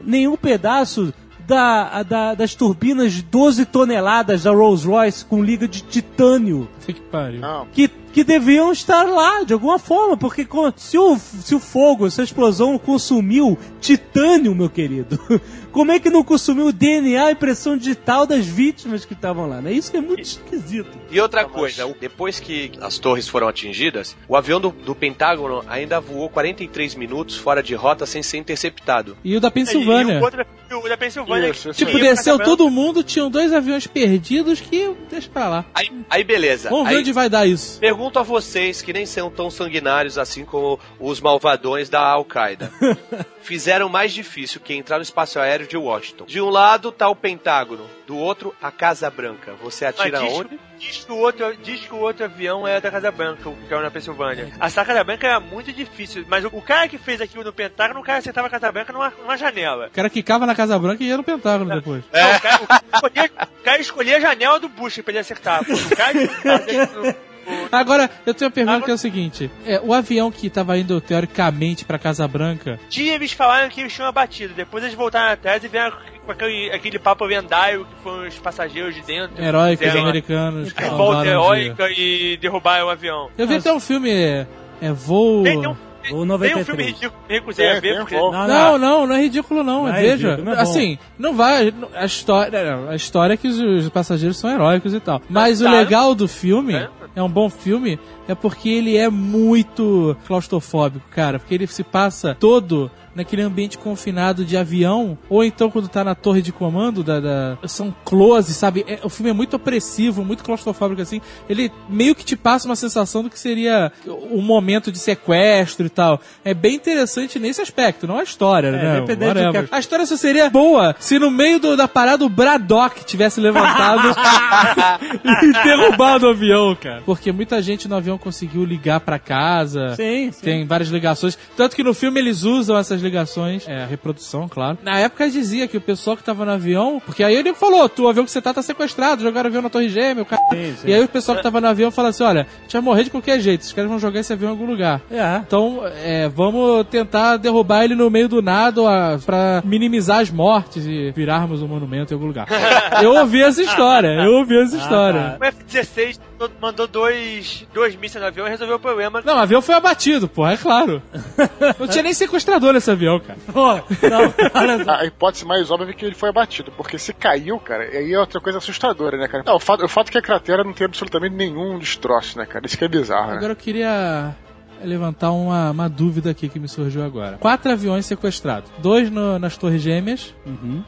Speaker 1: nenhum pedaço da, da- das turbinas de 12 toneladas da Rolls Royce com liga de titânio
Speaker 4: Que pariu.
Speaker 3: Não,
Speaker 1: que, que deviam estar lá de alguma forma, porque se o, se o fogo, se a explosão consumiu titânio, meu querido, como é que não consumiu o DNA, a impressão digital das vítimas que estavam lá? Né? Isso que é muito esquisito.
Speaker 7: E outra coisa, depois que as torres foram atingidas, o avião do, do Pentágono ainda voou 43 minutos fora de rota sem ser interceptado.
Speaker 4: E o da
Speaker 2: E
Speaker 4: Pensilvânia.
Speaker 2: o outro, e o da Pensilvânia.
Speaker 3: Isso, isso
Speaker 4: Tipo, desceu todo mundo, tinham dois aviões perdidos que deixa pra lá.
Speaker 7: Aí, aí beleza.
Speaker 4: Vamos ver
Speaker 7: Aí,
Speaker 4: onde vai dar isso.
Speaker 7: Pergunto a vocês, que nem são tão sanguinários assim como os malvadões da Al-Qaeda. Fizeram mais difícil que entrar no espaço aéreo de Washington. De um lado tá o Pentágono, do outro a Casa Branca. Você
Speaker 2: Mas
Speaker 7: atira
Speaker 2: diz,
Speaker 7: onde?
Speaker 2: diz que o outro, diz que o outro avião é da Casa Branca, o que é na Pensilvânia. A Casa Branca era muito difícil, mas o, o cara que fez aquilo no Pentágono, o cara acertava a Casa Branca numa, numa janela.
Speaker 4: O cara quicava na Casa Branca e ia no Pentágono depois.
Speaker 2: Não, o, cara, o cara escolhia, o cara escolhia a janela do Bush pra ele acertar. O cara que-
Speaker 4: Agora, eu tenho uma pergunta que é o seguinte: é, o avião que tava indo teoricamente pra Casa Branca,
Speaker 2: Tinha eles falaram que eles tinham abatido, depois eles voltaram atrás e vieram com aquele, aquele papo lendário que foram os passageiros de dentro.
Speaker 4: heróicos
Speaker 2: fizeram
Speaker 4: americanos, que
Speaker 2: a volta
Speaker 4: salvaram o dia.
Speaker 2: heróica e derrubaram o avião.
Speaker 4: Eu vi até um filme, é, é Voo.
Speaker 2: Tem, tem um,
Speaker 1: O
Speaker 2: Tem um
Speaker 1: 93.
Speaker 2: filme ridículo que me recusei
Speaker 3: Tem,
Speaker 2: a ver, porque...
Speaker 1: Não,
Speaker 4: Não, não, não é ridículo não.
Speaker 1: Não é
Speaker 4: Veja,
Speaker 1: ridículo, não é
Speaker 4: assim, não vai. A história, a história é que os, os passageiros são heróicos e tal. Mas o legal do filme,
Speaker 2: É.
Speaker 4: é um bom filme, é porque ele é muito claustrofóbico, cara. Porque ele se passa todo naquele ambiente confinado de avião, ou então quando tá na torre de comando, da, da- são close, sabe? É- o filme é muito opressivo, muito claustrofóbico, assim. Ele meio que te passa uma sensação do que seria um momento de sequestro e tal. É bem interessante nesse aspecto, não a história, né?
Speaker 1: do. É, que
Speaker 4: A história só seria boa se no meio do- da parada o Braddock tivesse levantado e derrubado o avião, cara. Porque muita gente no avião conseguiu ligar pra casa.
Speaker 1: Sim, sim.
Speaker 4: Tem várias ligações. Tanto que no filme eles usam essas ligações. É, a reprodução, claro. Na época dizia que o pessoal que tava no avião. Porque aí ele falou: tu, o avião que você tá tá sequestrado, jogaram o avião na Torre Gêmea, o cara.
Speaker 1: Sim, sim.
Speaker 4: E aí o pessoal que tava no avião fala assim: olha, a gente vai morrer de qualquer jeito, esses caras vão jogar esse avião em algum lugar.
Speaker 1: É.
Speaker 4: Então, é, vamos tentar derrubar ele no meio do nada a, pra minimizar as mortes e virarmos um monumento em algum lugar. Eu ouvi essa história, eu ouvi essa história.
Speaker 2: O F-16 mandou dois, dois mísseis no avião e resolveu o problema.
Speaker 4: Não, o avião foi abatido, porra, é claro. Não tinha nem sequestrador nesse avião, cara.
Speaker 1: Pô, não, olha só.
Speaker 3: A hipótese mais óbvia é que ele foi abatido, porque se caiu, cara, aí é outra coisa assustadora, né, cara? Não, o fato, o fato é que a cratera não tem absolutamente nenhum destroço, né, cara? Isso que é bizarro, né?
Speaker 4: Agora eu queria levantar uma, uma dúvida aqui que me surgiu agora. Quatro aviões sequestrados. Dois no- nas Torres Gêmeas,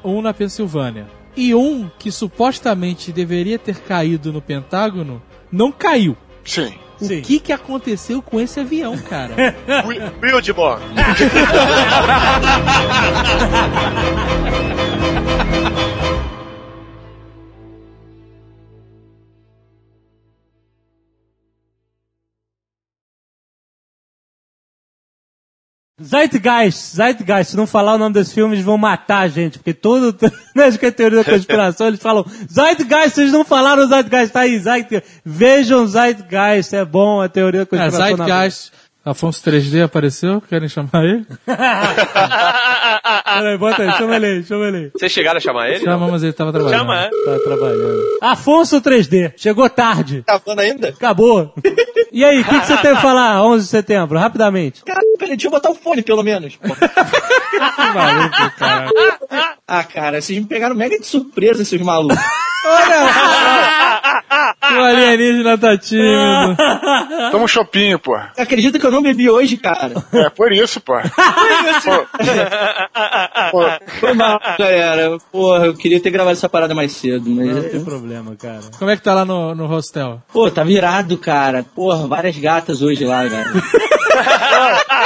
Speaker 4: um na Pensilvânia. E um que supostamente deveria ter caído no Pentágono, não caiu.
Speaker 3: Sim.
Speaker 4: O
Speaker 1: Sim.
Speaker 4: que que aconteceu com esse avião, cara?
Speaker 7: Wildmore.
Speaker 1: Zeitgeist, Zeitgeist, se não falar o nome desse filme, eles vão matar a gente, porque todo, nas que é teoria da conspiração, eles falam, Zeitgeist, vocês não falaram Zeitgeist, tá aí, Zeitgeist, vejam Zeitgeist, é bom a teoria da
Speaker 4: É,
Speaker 1: conspiração. na
Speaker 4: Zeitgeist. Afonso 3D apareceu? Querem chamar ele?
Speaker 1: Peraí, bota aí, chama ele aí, chama ele aí.
Speaker 7: Vocês chegaram a chamar ele?
Speaker 4: Chama, mas ele tava trabalhando.
Speaker 2: Chama, é?
Speaker 1: Tá trabalhando. Afonso 3D, chegou tarde,
Speaker 9: Tá falando ainda?
Speaker 1: acabou. E aí, o que, que você tem a falar 11 de setembro, rapidamente?
Speaker 9: Caralho, peraí, deixa eu botar o fone pelo menos.
Speaker 4: Que maluco, cara.
Speaker 9: Ah, cara, vocês me pegaram mega de surpresa, seus malucos.
Speaker 4: O alienígena tá tímido.
Speaker 3: Toma um chopinho, pô.
Speaker 9: Acredita que eu não bebi hoje, cara?
Speaker 3: É por isso, pô. Pô,
Speaker 9: Foi mal, galera. Porra, eu queria ter gravado essa parada mais cedo,
Speaker 1: Não
Speaker 9: mas...
Speaker 1: tem problema, cara.
Speaker 4: Como é que tá lá no, no hostel?
Speaker 9: Pô, tá virado, cara. Porra, várias gatas hoje lá, cara.